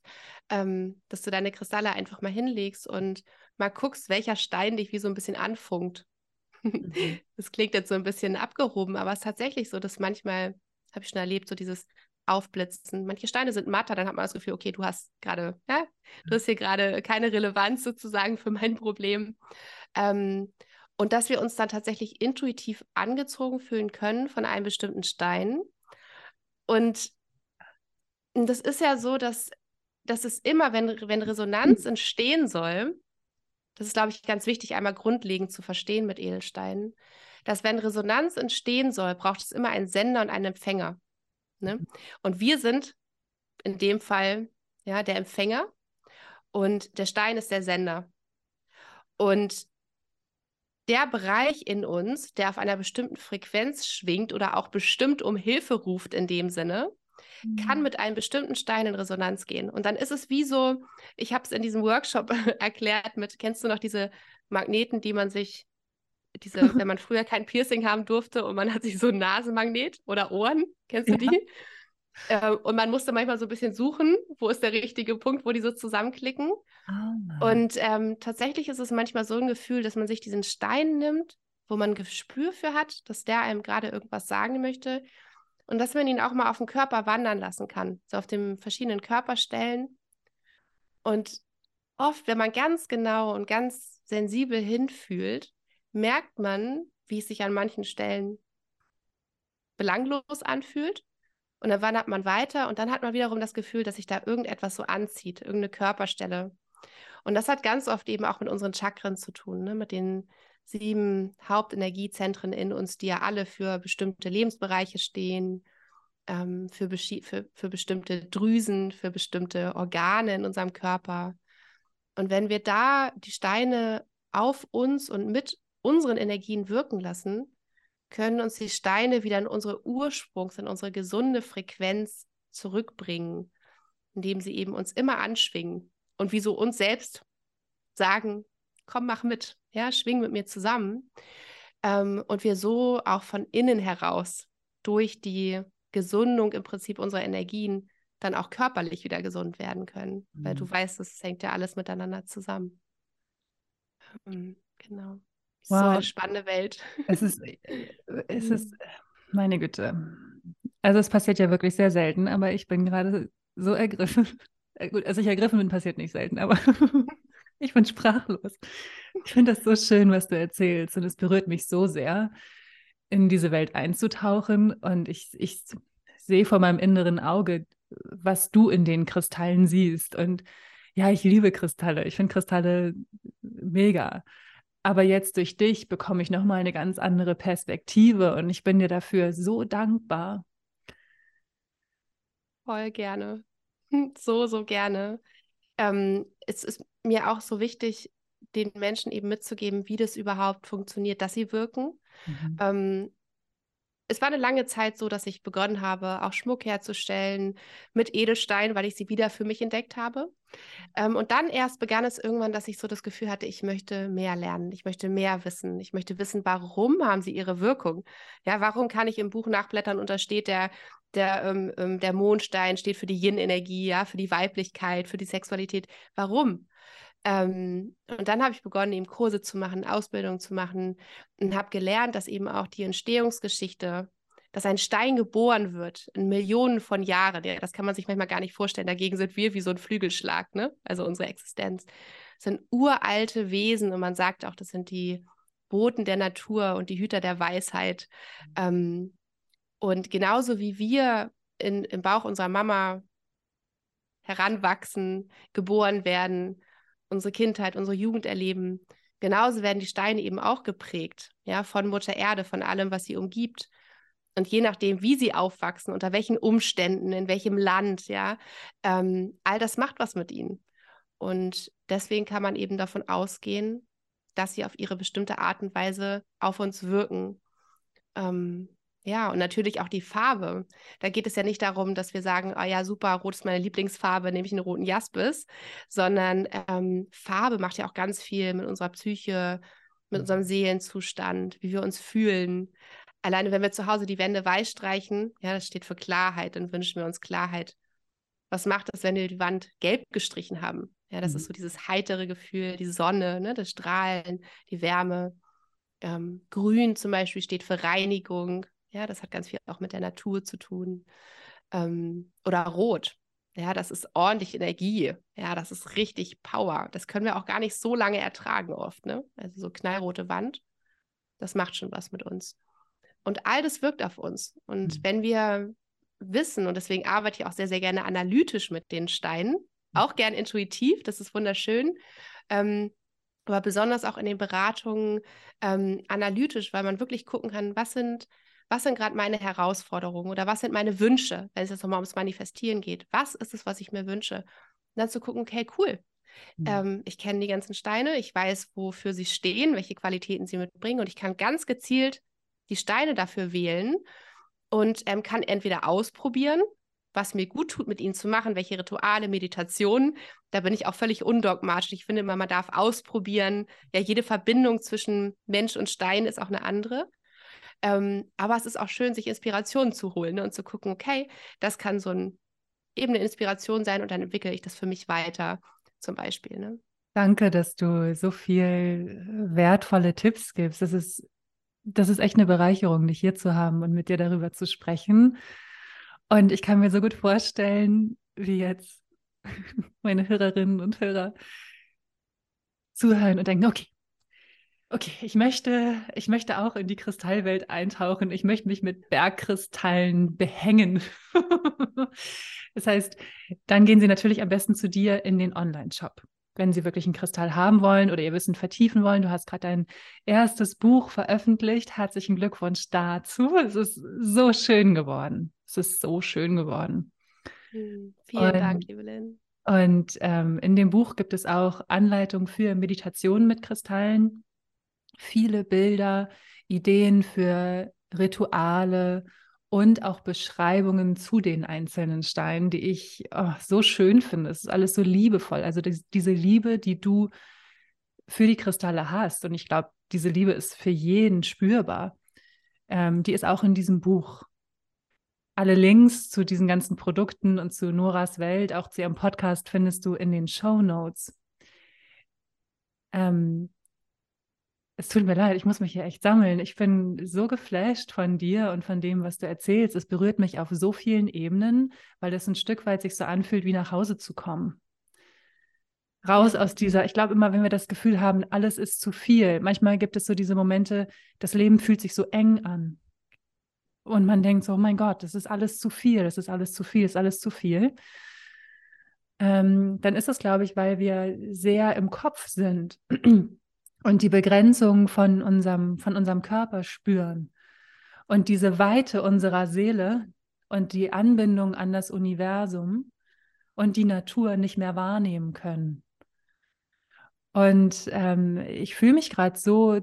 ähm, dass du deine Kristalle einfach mal hinlegst und mal guckst, welcher Stein dich wie so ein bisschen anfunkt. Mhm. Das klingt jetzt so ein bisschen abgehoben, aber es ist tatsächlich so, dass manchmal, habe ich schon erlebt, so dieses Aufblitzen. Manche Steine sind matter, dann hat man das Gefühl, okay, du hast gerade, ja, du hast hier gerade keine Relevanz sozusagen für mein Problem. Ähm, und dass wir uns dann tatsächlich intuitiv angezogen fühlen können von einem bestimmten Stein. Und das ist ja so, dass, dass es immer, wenn, wenn Resonanz entstehen soll, das ist, glaube ich, ganz wichtig, einmal grundlegend zu verstehen mit Edelsteinen, dass wenn Resonanz entstehen soll, braucht es immer einen Sender und einen Empfänger. Ne? Mhm. Und wir sind in dem Fall ja der Empfänger und der Stein ist der Sender. Und der Bereich in uns, der auf einer bestimmten Frequenz schwingt oder auch bestimmt um Hilfe ruft in dem Sinne, mhm. kann mit einem bestimmten Stein in Resonanz gehen. Und dann ist es wie so, ich habe es in diesem Workshop erklärt mit, kennst du noch diese Magneten, die man sich, diese, wenn man früher kein Piercing haben durfte und man hat sich so ein Nasenmagnet oder Ohren, kennst du ja. die? Äh, und man musste manchmal so ein bisschen suchen, wo ist der richtige Punkt, wo die so zusammenklicken. Oh. Und ähm, tatsächlich ist es manchmal so ein Gefühl, dass man sich diesen Stein nimmt, wo man Gespür für hat, dass der einem gerade irgendwas sagen möchte. Und dass man ihn auch mal auf den Körper wandern lassen kann, so auf den verschiedenen Körperstellen. Und oft, wenn man ganz genau und ganz sensibel hinfühlt, merkt man, wie es sich an manchen Stellen belanglos anfühlt und dann wandert man weiter und dann hat man wiederum das Gefühl, dass sich da irgendetwas so anzieht, irgendeine Körperstelle. Und das hat ganz oft eben auch mit unseren Chakren zu tun, ne? mit den sieben Hauptenergiezentren in uns, die ja alle für bestimmte Lebensbereiche stehen, ähm, für, für, für bestimmte Drüsen, für bestimmte Organe in unserem Körper. Und wenn wir da die Steine auf uns und mit unseren Energien wirken lassen, können uns die Steine wieder in unsere Ursprungs-, in unsere gesunde Frequenz zurückbringen, indem sie eben uns immer anschwingen und wie so uns selbst sagen, komm, mach mit, ja, schwing mit mir zusammen. Ähm, und wir so auch von innen heraus durch die Gesundung im Prinzip unserer Energien dann auch körperlich wieder gesund werden können. Mhm. Weil du mhm. weißt, es hängt ja alles miteinander zusammen. Ähm, genau. Wow. So eine spannende Welt. Es ist, es ist, meine Güte. Also es passiert ja wirklich sehr selten, aber ich bin gerade so ergriffen. Äh, gut, also ich ergriffen bin, passiert nicht selten, aber ich bin sprachlos. Ich finde das so schön, was du erzählst und es berührt mich so sehr, in diese Welt einzutauchen und ich, ich sehe vor meinem inneren Auge, was du in den Kristallen siehst und ja, ich liebe Kristalle. Ich finde Kristalle mega. Aber jetzt durch dich bekomme ich nochmal eine ganz andere Perspektive und ich bin dir dafür so dankbar. Voll gerne. So, so gerne. Ähm, es ist mir auch so wichtig, den Menschen eben mitzugeben, wie das überhaupt funktioniert, dass sie wirken. Mhm. Ähm, es war eine lange Zeit so, dass ich begonnen habe, auch Schmuck herzustellen mit Edelstein, weil ich sie wieder für mich entdeckt habe. Ähm, und dann erst begann es irgendwann, dass ich so das Gefühl hatte, ich möchte mehr lernen, ich möchte mehr wissen, ich möchte wissen, warum haben sie ihre Wirkung? Ja, warum kann ich im Buch nachblättern und da steht der der, ähm, ähm, der Mondstein steht für die Yin-Energie, ja, für die Weiblichkeit, für die Sexualität. Warum? Ähm, und dann habe ich begonnen, eben Kurse zu machen, Ausbildungen zu machen und habe gelernt, dass eben auch die Entstehungsgeschichte, dass ein Stein geboren wird in Millionen von Jahren, ja, das kann man sich manchmal gar nicht vorstellen. Dagegen sind wir wie so ein Flügelschlag, ne? also unsere Existenz. Das sind uralte Wesen und man sagt auch, das sind die Boten der Natur und die Hüter der Weisheit. Ähm, und genauso wie wir in, im Bauch unserer Mama heranwachsen, geboren werden, unsere Kindheit, unsere Jugend erleben, genauso werden die Steine eben auch geprägt, ja, von Mutter Erde, von allem, was sie umgibt. Und je nachdem, wie sie aufwachsen, unter welchen Umständen, in welchem Land, ja, ähm, all das macht was mit ihnen. Und deswegen kann man eben davon ausgehen, dass sie auf ihre bestimmte Art und Weise auf uns wirken. Ähm, ja, und natürlich auch die Farbe. Da geht es ja nicht darum, dass wir sagen, ah ja, super, rot ist meine Lieblingsfarbe, nehme ich einen roten Jaspis, sondern ähm, Farbe macht ja auch ganz viel mit unserer Psyche, mit unserem Seelenzustand, wie wir uns fühlen. Alleine, wenn wir zu Hause die Wände weiß streichen, ja, das steht für Klarheit, dann wünschen wir uns Klarheit. Was macht das, wenn wir die Wand gelb gestrichen haben? Ja, das mhm. ist so dieses heitere Gefühl, die Sonne, ne, das Strahlen, die Wärme. Ähm, Grün zum Beispiel steht für Reinigung, ja, das hat ganz viel auch mit der Natur zu tun. Ähm, oder Rot. Ja, das ist ordentlich Energie. Ja, das ist richtig Power. Das können wir auch gar nicht so lange ertragen oft. Ne? Also so knallrote Wand, das macht schon was mit uns. Und all das wirkt auf uns. Und mhm. wenn wir wissen, und deswegen arbeite ich auch sehr, sehr gerne analytisch mit den Steinen, mhm. auch gern intuitiv, das ist wunderschön. Ähm, aber besonders auch in den Beratungen ähm, analytisch, weil man wirklich gucken kann, was sind was sind gerade meine Herausforderungen oder was sind meine Wünsche, wenn es jetzt nochmal ums Manifestieren geht. Was ist es, was ich mir wünsche? Und dann zu gucken, okay, cool. Mhm. Ähm, ich kenne die ganzen Steine, ich weiß, wofür sie stehen, welche Qualitäten sie mitbringen und ich kann ganz gezielt die Steine dafür wählen und ähm, kann entweder ausprobieren, was mir gut tut, mit ihnen zu machen, welche Rituale, Meditationen. Da bin ich auch völlig undogmatisch. Ich finde immer, man darf ausprobieren. Ja, jede Verbindung zwischen Mensch und Stein ist auch eine andere. Ähm, aber es ist auch schön, sich Inspirationen zu holen ne, und zu gucken, okay, das kann so ein, eben eine Inspiration sein und dann entwickle ich das für mich weiter, zum Beispiel. Ne? Danke, dass du so viel äh, wertvolle Tipps gibst. Das ist, das ist echt eine Bereicherung, dich hier zu haben und mit dir darüber zu sprechen. Und ich kann mir so gut vorstellen, wie jetzt meine Hörerinnen und Hörer zuhören und denken, okay, Okay, ich möchte, ich möchte auch in die Kristallwelt eintauchen. Ich möchte mich mit Bergkristallen behängen. das heißt, dann gehen Sie natürlich am besten zu dir in den Online-Shop. Wenn Sie wirklich einen Kristall haben wollen oder Ihr Wissen vertiefen wollen, du hast gerade dein erstes Buch veröffentlicht. Herzlichen Glückwunsch dazu. Es ist so schön geworden. Es ist so schön geworden. Hm, vielen und, Dank, Evelyn. Und ähm, in dem Buch gibt es auch Anleitungen für Meditationen mit Kristallen viele Bilder, Ideen für Rituale und auch Beschreibungen zu den einzelnen Steinen, die ich oh, so schön finde. Es ist alles so liebevoll. Also die, diese Liebe, die du für die Kristalle hast. Und ich glaube, diese Liebe ist für jeden spürbar. Ähm, die ist auch in diesem Buch. Alle Links zu diesen ganzen Produkten und zu Noras Welt, auch zu ihrem Podcast, findest du in den Show Notes. Ähm, Es tut mir leid, ich muss mich hier echt sammeln. Ich bin so geflasht von dir und von dem, was du erzählst. Es berührt mich auf so vielen Ebenen, weil es ein Stück weit sich so anfühlt, wie nach Hause zu kommen. Raus aus dieser, ich glaube immer, wenn wir das Gefühl haben, alles ist zu viel. Manchmal gibt es so diese Momente, das Leben fühlt sich so eng an. Und man denkt so, oh mein Gott, das ist alles zu viel, das ist alles zu viel, das ist alles zu viel. Ähm, dann ist es, glaube ich, weil wir sehr im Kopf sind und die Begrenzung von unserem, von unserem Körper spüren. Und diese Weite unserer Seele und die Anbindung an das Universum und die Natur nicht mehr wahrnehmen können. Und ähm, ich fühle mich gerade so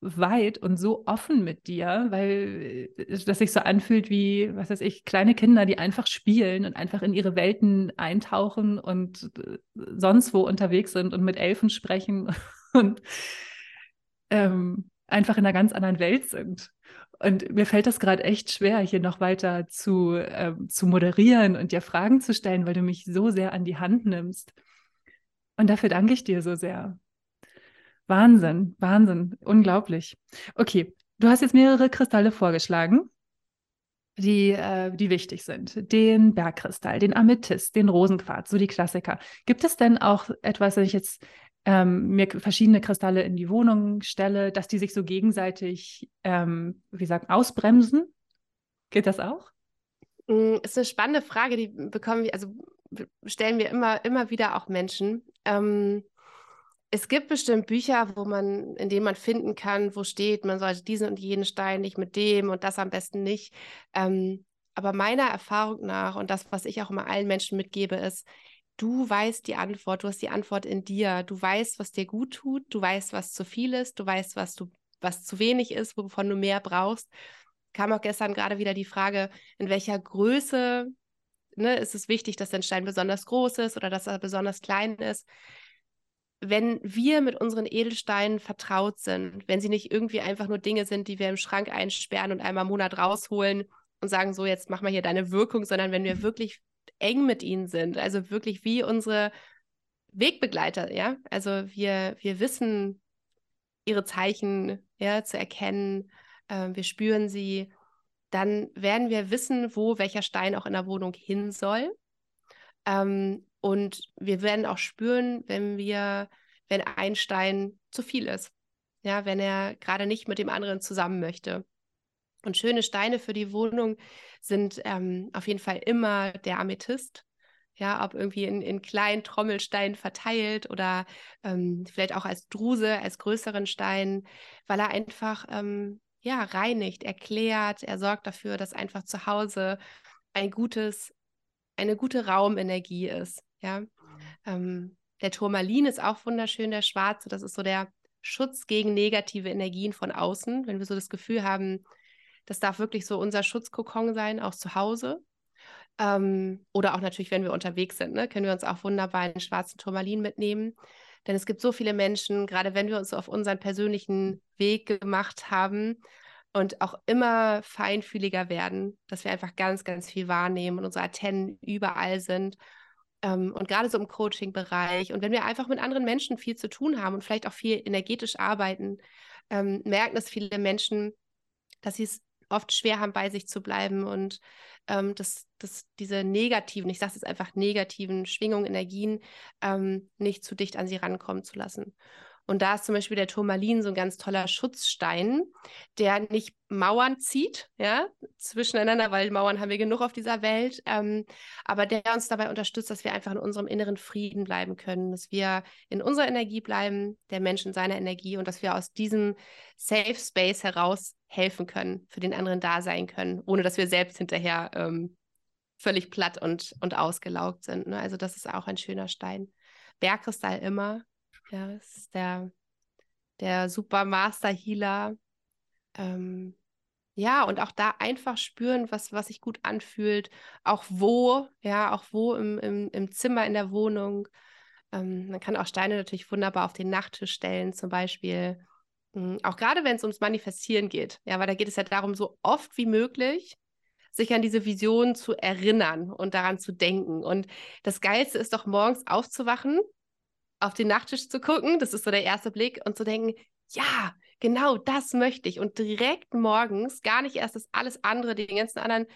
weit und so offen mit dir, weil äh, das sich so anfühlt wie, was weiß ich, kleine Kinder, die einfach spielen und einfach in ihre Welten eintauchen und äh, sonst wo unterwegs sind und mit Elfen sprechen und ähm, einfach in einer ganz anderen Welt sind. Und mir fällt das gerade echt schwer, hier noch weiter zu, äh, zu moderieren und dir Fragen zu stellen, weil du mich so sehr an die Hand nimmst. Und dafür danke ich dir so sehr. Wahnsinn, Wahnsinn, unglaublich. Okay, du hast jetzt mehrere Kristalle vorgeschlagen, die, äh, die wichtig sind. Den Bergkristall, den Amethyst, den Rosenquarz, so die Klassiker. Gibt es denn auch etwas, wenn ich jetzt ähm, mir verschiedene Kristalle in die Wohnung stelle, dass die sich so gegenseitig, ähm, wie sagt, ausbremsen? Geht das auch? Mm, ist eine spannende Frage, die bekommen wir, also stellen wir immer, immer wieder auch Menschen. Ähm, es gibt bestimmt Bücher, wo man, in denen man finden kann, wo steht, man sollte diesen und jenen Stein nicht mit dem und das am besten nicht. Ähm, aber meiner Erfahrung nach und das, was ich auch immer allen Menschen mitgebe, ist, du weißt die Antwort, du hast die Antwort in dir, du weißt, was dir gut tut, du weißt, was zu viel ist, du weißt, was du, was zu wenig ist, wovon du mehr brauchst. Kam auch gestern gerade wieder die Frage, in welcher Größe ne, ist es wichtig, dass dein Stein besonders groß ist oder dass er besonders klein ist. Wenn wir mit unseren Edelsteinen vertraut sind, wenn sie nicht irgendwie einfach nur Dinge sind, die wir im Schrank einsperren und einmal im Monat rausholen und sagen, so, jetzt mach mal hier deine Wirkung, sondern wenn wir wirklich eng mit ihnen sind, also wirklich wie unsere Wegbegleiter, ja. Also wir, wir wissen ihre Zeichen ja, zu erkennen, äh, wir spüren sie, dann werden wir wissen, wo welcher Stein auch in der Wohnung hin soll. Ähm, und wir werden auch spüren, wenn wir, wenn ein Stein zu viel ist. Ja, wenn er gerade nicht mit dem anderen zusammen möchte. Und schöne Steine für die Wohnung sind ähm, auf jeden Fall immer der Amethyst. Ja, ob irgendwie in, in kleinen Trommelsteinen verteilt oder ähm, vielleicht auch als Druse, als größeren Stein, weil er einfach ähm, ja, reinigt, erklärt, er sorgt dafür, dass einfach zu Hause ein gutes, eine gute Raumenergie ist. Ja. Ähm, der Turmalin ist auch wunderschön, der schwarze. Das ist so der Schutz gegen negative Energien von außen. Wenn wir so das Gefühl haben, das darf wirklich so unser Schutzkokon sein, auch zu Hause. Ähm, oder auch natürlich, wenn wir unterwegs sind, ne, können wir uns auch wunderbar einen schwarzen Turmalin mitnehmen. Denn es gibt so viele Menschen, gerade wenn wir uns auf unseren persönlichen Weg gemacht haben und auch immer feinfühliger werden, dass wir einfach ganz, ganz viel wahrnehmen und unsere Antennen überall sind. Ähm, und gerade so im Coaching-Bereich und wenn wir einfach mit anderen Menschen viel zu tun haben und vielleicht auch viel energetisch arbeiten, ähm, merken es viele Menschen, dass sie es oft schwer haben, bei sich zu bleiben und ähm, dass, dass diese negativen, ich sage es jetzt einfach negativen Schwingungen, Energien ähm, nicht zu dicht an sie rankommen zu lassen. Und da ist zum Beispiel der Turmalin so ein ganz toller Schutzstein, der nicht Mauern zieht, ja, zwischeneinander, weil Mauern haben wir genug auf dieser Welt, ähm, aber der uns dabei unterstützt, dass wir einfach in unserem inneren Frieden bleiben können, dass wir in unserer Energie bleiben, der Mensch in seiner Energie und dass wir aus diesem Safe Space heraus helfen können, für den anderen da sein können, ohne dass wir selbst hinterher ähm, völlig platt und, und ausgelaugt sind. Ne? Also das ist auch ein schöner Stein. Bergkristall immer, ja, ist der, der Super Master Healer. Ähm, ja, und auch da einfach spüren, was, was sich gut anfühlt, auch wo, ja, auch wo im, im, im Zimmer, in der Wohnung. Ähm, man kann auch Steine natürlich wunderbar auf den Nachttisch stellen, zum Beispiel. Ähm, auch gerade wenn es ums Manifestieren geht, ja, weil da geht es ja darum, so oft wie möglich sich an diese Vision zu erinnern und daran zu denken. Und das Geilste ist doch morgens aufzuwachen auf den Nachttisch zu gucken, das ist so der erste Blick, und zu denken, ja, genau das möchte ich. Und direkt morgens gar nicht erst das alles andere, den ganzen anderen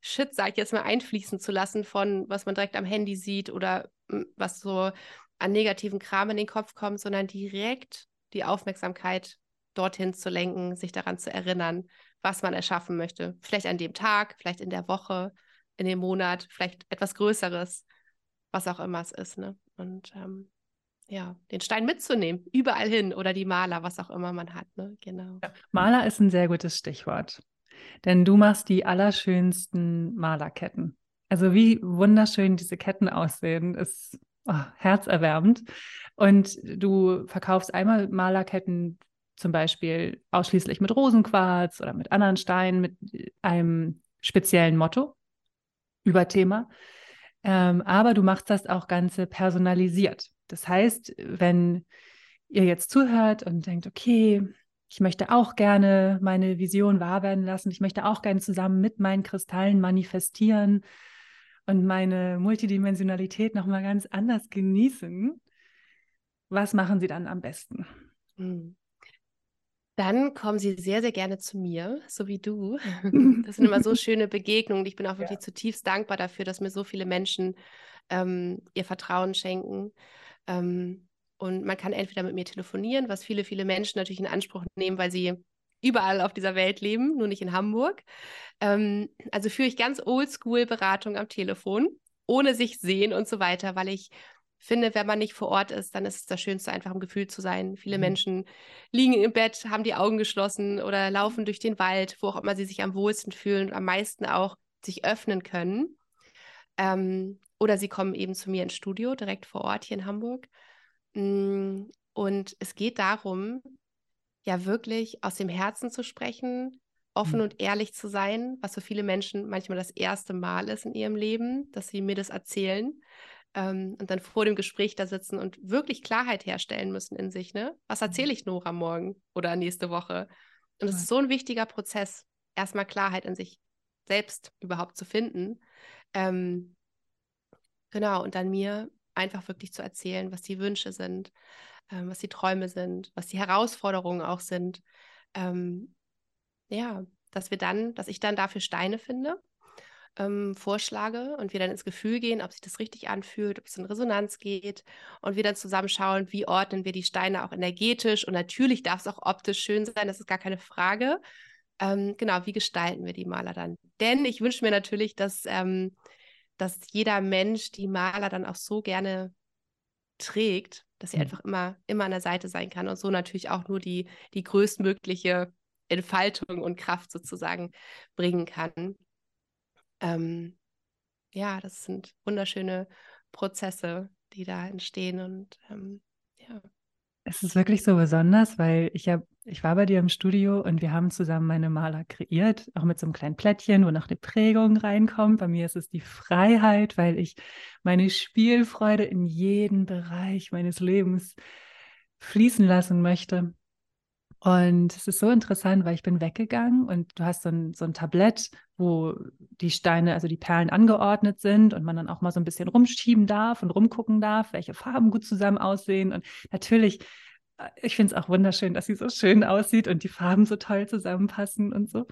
Shit, sag ich jetzt mal, einfließen zu lassen von, was man direkt am Handy sieht oder hm, was so an negativen Kram in den Kopf kommt, sondern direkt die Aufmerksamkeit dorthin zu lenken, sich daran zu erinnern, was man erschaffen möchte. Vielleicht an dem Tag, vielleicht in der Woche, in dem Monat, vielleicht etwas Größeres, was auch immer es ist. Ne? Und ähm, ja, den Stein mitzunehmen, überall hin oder die Maler, was auch immer man hat. Ne? Genau. Ja, Maler ist ein sehr gutes Stichwort, denn du machst die allerschönsten Malerketten. Also wie wunderschön diese Ketten aussehen, ist oh, herzerwärmend. Und du verkaufst einmal Malerketten zum Beispiel ausschließlich mit Rosenquarz oder mit anderen Steinen, mit einem speziellen Motto über Thema. Ähm, aber du machst das auch Ganze personalisiert. Das heißt, wenn ihr jetzt zuhört und denkt, okay, ich möchte auch gerne meine Vision wahr werden lassen, ich möchte auch gerne zusammen mit meinen Kristallen manifestieren und meine Multidimensionalität nochmal ganz anders genießen, was machen sie dann am besten? Hm. Dann kommen sie sehr, sehr gerne zu mir, so wie du. Das sind immer so schöne Begegnungen. Ich bin auch wirklich ja. zutiefst dankbar dafür, dass mir so viele Menschen ähm, ihr Vertrauen schenken. Ähm, und man kann entweder mit mir telefonieren, was viele, viele Menschen natürlich in Anspruch nehmen, weil sie überall auf dieser Welt leben, nur nicht in Hamburg. Ähm, also führe ich ganz oldschool-Beratung am Telefon, ohne sich sehen und so weiter, weil ich finde, wenn man nicht vor Ort ist, dann ist es das Schönste, einfach im Gefühl zu sein. Viele mhm. Menschen liegen im Bett, haben die Augen geschlossen oder laufen durch den Wald, wo auch immer sie sich am wohlsten fühlen und am meisten auch sich öffnen können. Ähm, oder sie kommen eben zu mir ins Studio, direkt vor Ort hier in Hamburg. Mm, und es geht darum, ja wirklich aus dem Herzen zu sprechen, offen mhm. und ehrlich zu sein, was für viele Menschen manchmal das erste Mal ist in ihrem Leben, dass sie mir das erzählen ähm, und dann vor dem Gespräch da sitzen und wirklich Klarheit herstellen müssen in sich. Ne? Was mhm. erzähle ich Nora morgen oder nächste Woche? Und es ist so ein wichtiger Prozess, erstmal Klarheit in sich selbst überhaupt zu finden. Ähm, genau, und dann mir einfach wirklich zu erzählen, was die Wünsche sind, ähm, was die Träume sind, was die Herausforderungen auch sind. Ähm, ja, dass wir dann, dass ich dann dafür Steine finde, ähm, vorschlage und wir dann ins Gefühl gehen, ob sich das richtig anfühlt, ob es in Resonanz geht und wir dann zusammen schauen, wie ordnen wir die Steine auch energetisch und natürlich darf es auch optisch schön sein, das ist gar keine Frage. Ähm, genau, wie gestalten wir die Maler dann? Denn ich wünsche mir natürlich, dass, ähm, dass jeder Mensch die Maler dann auch so gerne trägt, dass sie mhm. einfach immer, immer an der Seite sein kann und so natürlich auch nur die, die größtmögliche Entfaltung und Kraft sozusagen bringen kann. Ähm, ja, das sind wunderschöne Prozesse, die da entstehen und ähm, ja. Es ist wirklich so besonders, weil ich habe, ich war bei dir im Studio und wir haben zusammen meine Maler kreiert, auch mit so einem kleinen Plättchen, wo noch eine Prägung reinkommt. Bei mir ist es die Freiheit, weil ich meine Spielfreude in jeden Bereich meines Lebens fließen lassen möchte. Und es ist so interessant, weil ich bin weggegangen und du hast so ein, so ein Tablett, wo die Steine, also die Perlen angeordnet sind und man dann auch mal so ein bisschen rumschieben darf und rumgucken darf, welche Farben gut zusammen aussehen. Und natürlich, äh, ich finde es auch wunderschön, dass sie so schön aussieht und die Farben so toll zusammenpassen und so.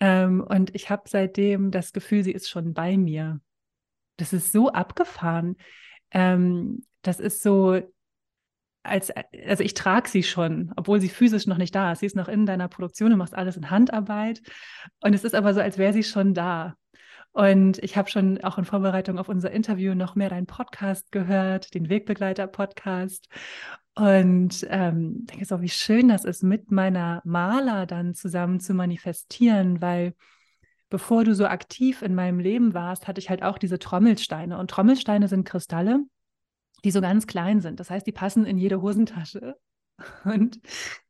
Ähm, und ich habe seitdem das Gefühl, sie ist schon bei mir. Das ist so abgefahren. Ähm, das ist so, als, also ich trage sie schon, obwohl sie physisch noch nicht da ist. Sie ist noch in deiner Produktion, du machst alles in Handarbeit. Und es ist aber so, als wäre sie schon da. Und ich habe schon auch in Vorbereitung auf unser Interview noch mehr deinen Podcast gehört, den Wegbegleiter-Podcast. Und ähm, denke so, wie schön das ist, mit meiner Maler dann zusammen zu manifestieren, weil bevor du so aktiv in meinem Leben warst, hatte ich halt auch diese Trommelsteine. Und Trommelsteine sind Kristalle, die so ganz klein sind. Das heißt, die passen in jede Hosentasche. Und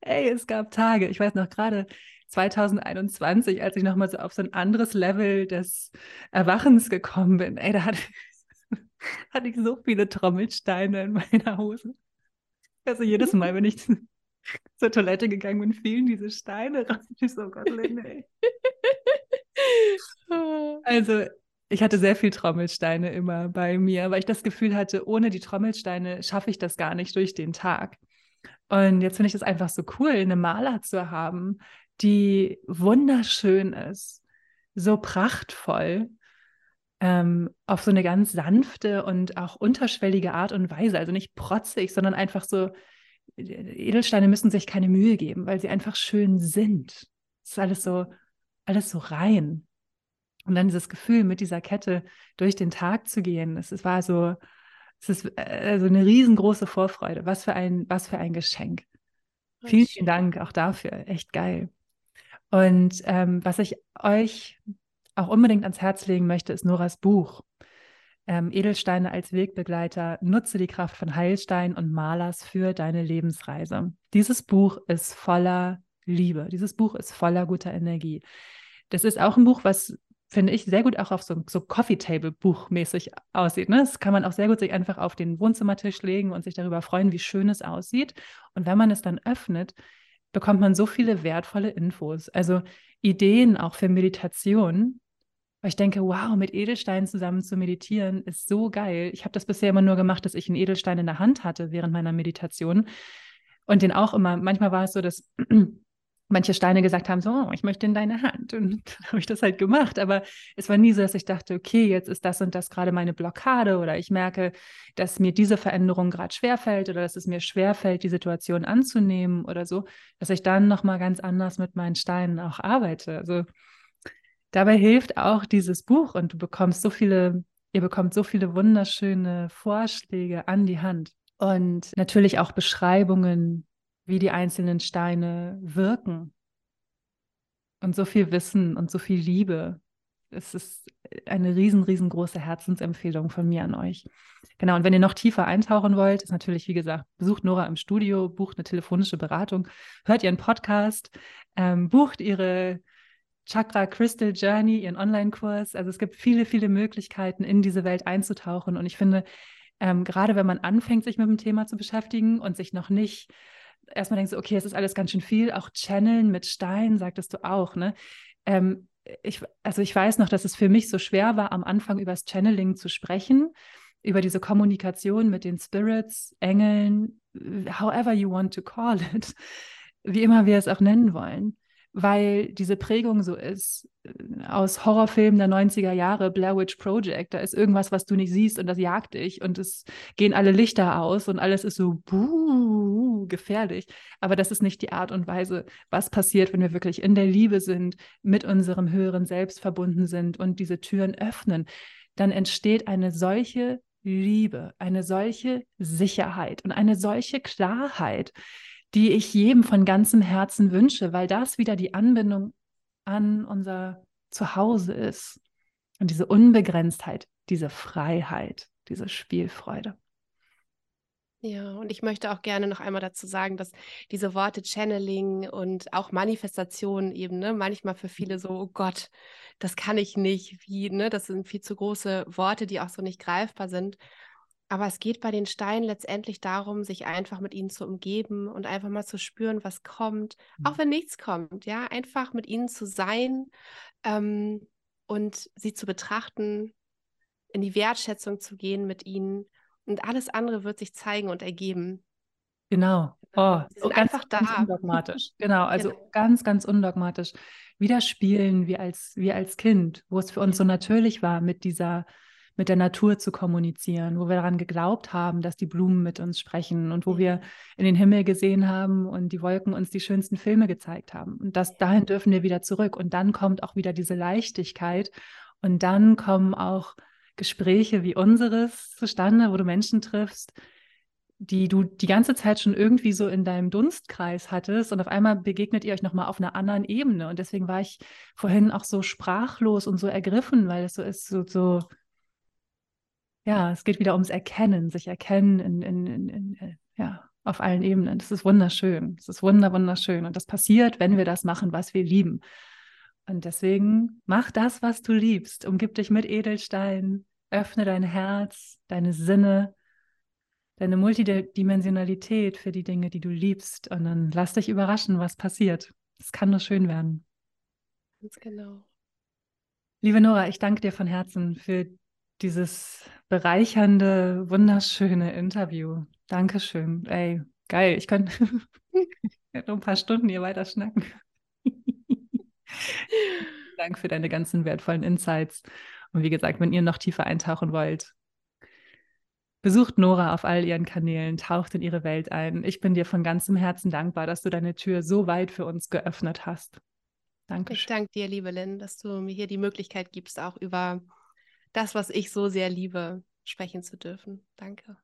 ey, es gab Tage, ich weiß noch gerade 2021, als ich nochmal so auf so ein anderes Level des Erwachens gekommen bin, ey, da hatte, hatte ich so viele Trommelsteine in meiner Hose. Also jedes Mal, wenn ich zur Toilette gegangen bin, fielen diese Steine raus. Ich so, Gott, Linde, ey. Also ich hatte sehr viel Trommelsteine immer bei mir, weil ich das Gefühl hatte, ohne die Trommelsteine schaffe ich das gar nicht durch den Tag. Und jetzt finde ich es einfach so cool, eine Maler zu haben, die wunderschön ist, so prachtvoll, ähm, auf so eine ganz sanfte und auch unterschwellige Art und Weise. Also nicht protzig, sondern einfach so, Edelsteine müssen sich keine Mühe geben, weil sie einfach schön sind. Es ist alles so, alles so rein. Und dann dieses Gefühl, mit dieser Kette durch den Tag zu gehen, es, es war so, es ist also eine riesengroße Vorfreude. Was für ein, was für ein Geschenk. Vielen, vielen Dank auch dafür. Echt geil. Und ähm, was ich euch auch unbedingt ans Herz legen möchte, ist Noras Buch. Ähm, Edelsteine als Wegbegleiter. Nutze die Kraft von Heilstein und Malers für deine Lebensreise. Dieses Buch ist voller Liebe. Dieses Buch ist voller guter Energie. Das ist auch ein Buch, was finde ich, sehr gut auch auf so, so Coffee-Table-Buch mäßig aussieht. Ne? Das kann man auch sehr gut sich einfach auf den Wohnzimmertisch legen und sich darüber freuen, wie schön es aussieht. Und wenn man es dann öffnet, bekommt man so viele wertvolle Infos. Also Ideen auch für Meditation. Weil ich denke, wow, mit Edelsteinen zusammen zu meditieren ist so geil. Ich habe das bisher immer nur gemacht, dass ich einen Edelstein in der Hand hatte während meiner Meditation. Und den auch immer, manchmal war es so, dass manche Steine gesagt haben, so, oh, ich möchte in deine Hand. Und dann habe ich das halt gemacht. Aber es war nie so, dass ich dachte, okay, jetzt ist das und das gerade meine Blockade oder ich merke, dass mir diese Veränderung gerade schwerfällt oder dass es mir schwerfällt, die Situation anzunehmen oder so, dass ich dann nochmal ganz anders mit meinen Steinen auch arbeite. Also dabei hilft auch dieses Buch und du bekommst so viele, ihr bekommt so viele wunderschöne Vorschläge an die Hand. Und natürlich auch Beschreibungen, wie die einzelnen Steine wirken. Und so viel Wissen und so viel Liebe. Es ist eine riesen, riesengroße Herzensempfehlung von mir an euch. Genau, und wenn ihr noch tiefer eintauchen wollt, ist natürlich, wie gesagt, besucht Nora im Studio, bucht eine telefonische Beratung, hört ihren Podcast, ähm, bucht ihre Chakra Crystal Journey, ihren Online-Kurs. Also es gibt viele, viele Möglichkeiten, in diese Welt einzutauchen. Und ich finde, ähm, gerade wenn man anfängt, sich mit dem Thema zu beschäftigen und sich noch nicht erstmal denkst okay, es ist alles ganz schön viel, auch Channeln mit Stein, sagtest du auch, ne? Ähm, ich, also ich weiß noch, dass es für mich so schwer war, am Anfang über das Channeling zu sprechen, über diese Kommunikation mit den Spirits, Engeln, however you want to call it, wie immer wir es auch nennen wollen weil diese Prägung so ist äh, aus Horrorfilmen der 90er Jahre, Blair Witch Project, da ist irgendwas, was du nicht siehst und das jagt dich und es gehen alle Lichter aus und alles ist so buh, gefährlich. Aber das ist nicht die Art und Weise, was passiert, wenn wir wirklich in der Liebe sind, mit unserem höheren Selbst verbunden sind und diese Türen öffnen. Dann entsteht eine solche Liebe, eine solche Sicherheit und eine solche Klarheit, die ich jedem von ganzem Herzen wünsche, weil das wieder die Anbindung an unser Zuhause ist. Und diese Unbegrenztheit, diese Freiheit, diese Spielfreude. Ja, und ich möchte auch gerne noch einmal dazu sagen, dass diese Worte Channeling und auch Manifestation eben, ne, manchmal für viele so, oh Gott, das kann ich nicht, wie, ne, das sind viel zu große Worte, die auch so nicht greifbar sind. Aber es geht bei den Steinen letztendlich darum, sich einfach mit ihnen zu umgeben und einfach mal zu spüren, was kommt, mhm. auch wenn nichts kommt, ja, einfach mit ihnen zu sein ähm, und sie zu betrachten, in die Wertschätzung zu gehen mit ihnen und alles andere wird sich zeigen und ergeben. Genau. Oh, sie sind ganz, einfach da. Ganz undogmatisch. Genau, also genau. ganz, ganz undogmatisch. Wieder spielen wie als, wie als Kind, wo es für uns so natürlich war, mit dieser mit der Natur zu kommunizieren, wo wir daran geglaubt haben, dass die Blumen mit uns sprechen und wo wir in den Himmel gesehen haben und die Wolken uns die schönsten Filme gezeigt haben. Und das dahin dürfen wir wieder zurück. Und dann kommt auch wieder diese Leichtigkeit und dann kommen auch Gespräche wie unseres zustande, wo du Menschen triffst, die du die ganze Zeit schon irgendwie so in deinem Dunstkreis hattest und auf einmal begegnet ihr euch nochmal auf einer anderen Ebene. Und deswegen war ich vorhin auch so sprachlos und so ergriffen, weil es so ist, so, so ja, es geht wieder ums Erkennen, sich erkennen in, in, in, in, äh, ja, auf allen Ebenen. Das ist wunderschön. Das ist wunder, wunderschön. Und das passiert, wenn wir das machen, was wir lieben. Und deswegen mach das, was du liebst. Umgib dich mit Edelsteinen. Öffne dein Herz, deine Sinne, deine Multidimensionalität für die Dinge, die du liebst. Und dann lass dich überraschen, was passiert. Es kann nur schön werden. Ganz genau. Liebe Nora, ich danke dir von Herzen für dieses bereichernde, wunderschöne Interview. Dankeschön. Ey, Geil, ich könnte noch ein paar Stunden hier weiter schnacken. Dank für deine ganzen wertvollen Insights. Und wie gesagt, wenn ihr noch tiefer eintauchen wollt, besucht Nora auf all ihren Kanälen, taucht in ihre Welt ein. Ich bin dir von ganzem Herzen dankbar, dass du deine Tür so weit für uns geöffnet hast. Danke. Ich danke dir, liebe Lynn, dass du mir hier die Möglichkeit gibst, auch über das, was ich so sehr liebe, sprechen zu dürfen. Danke.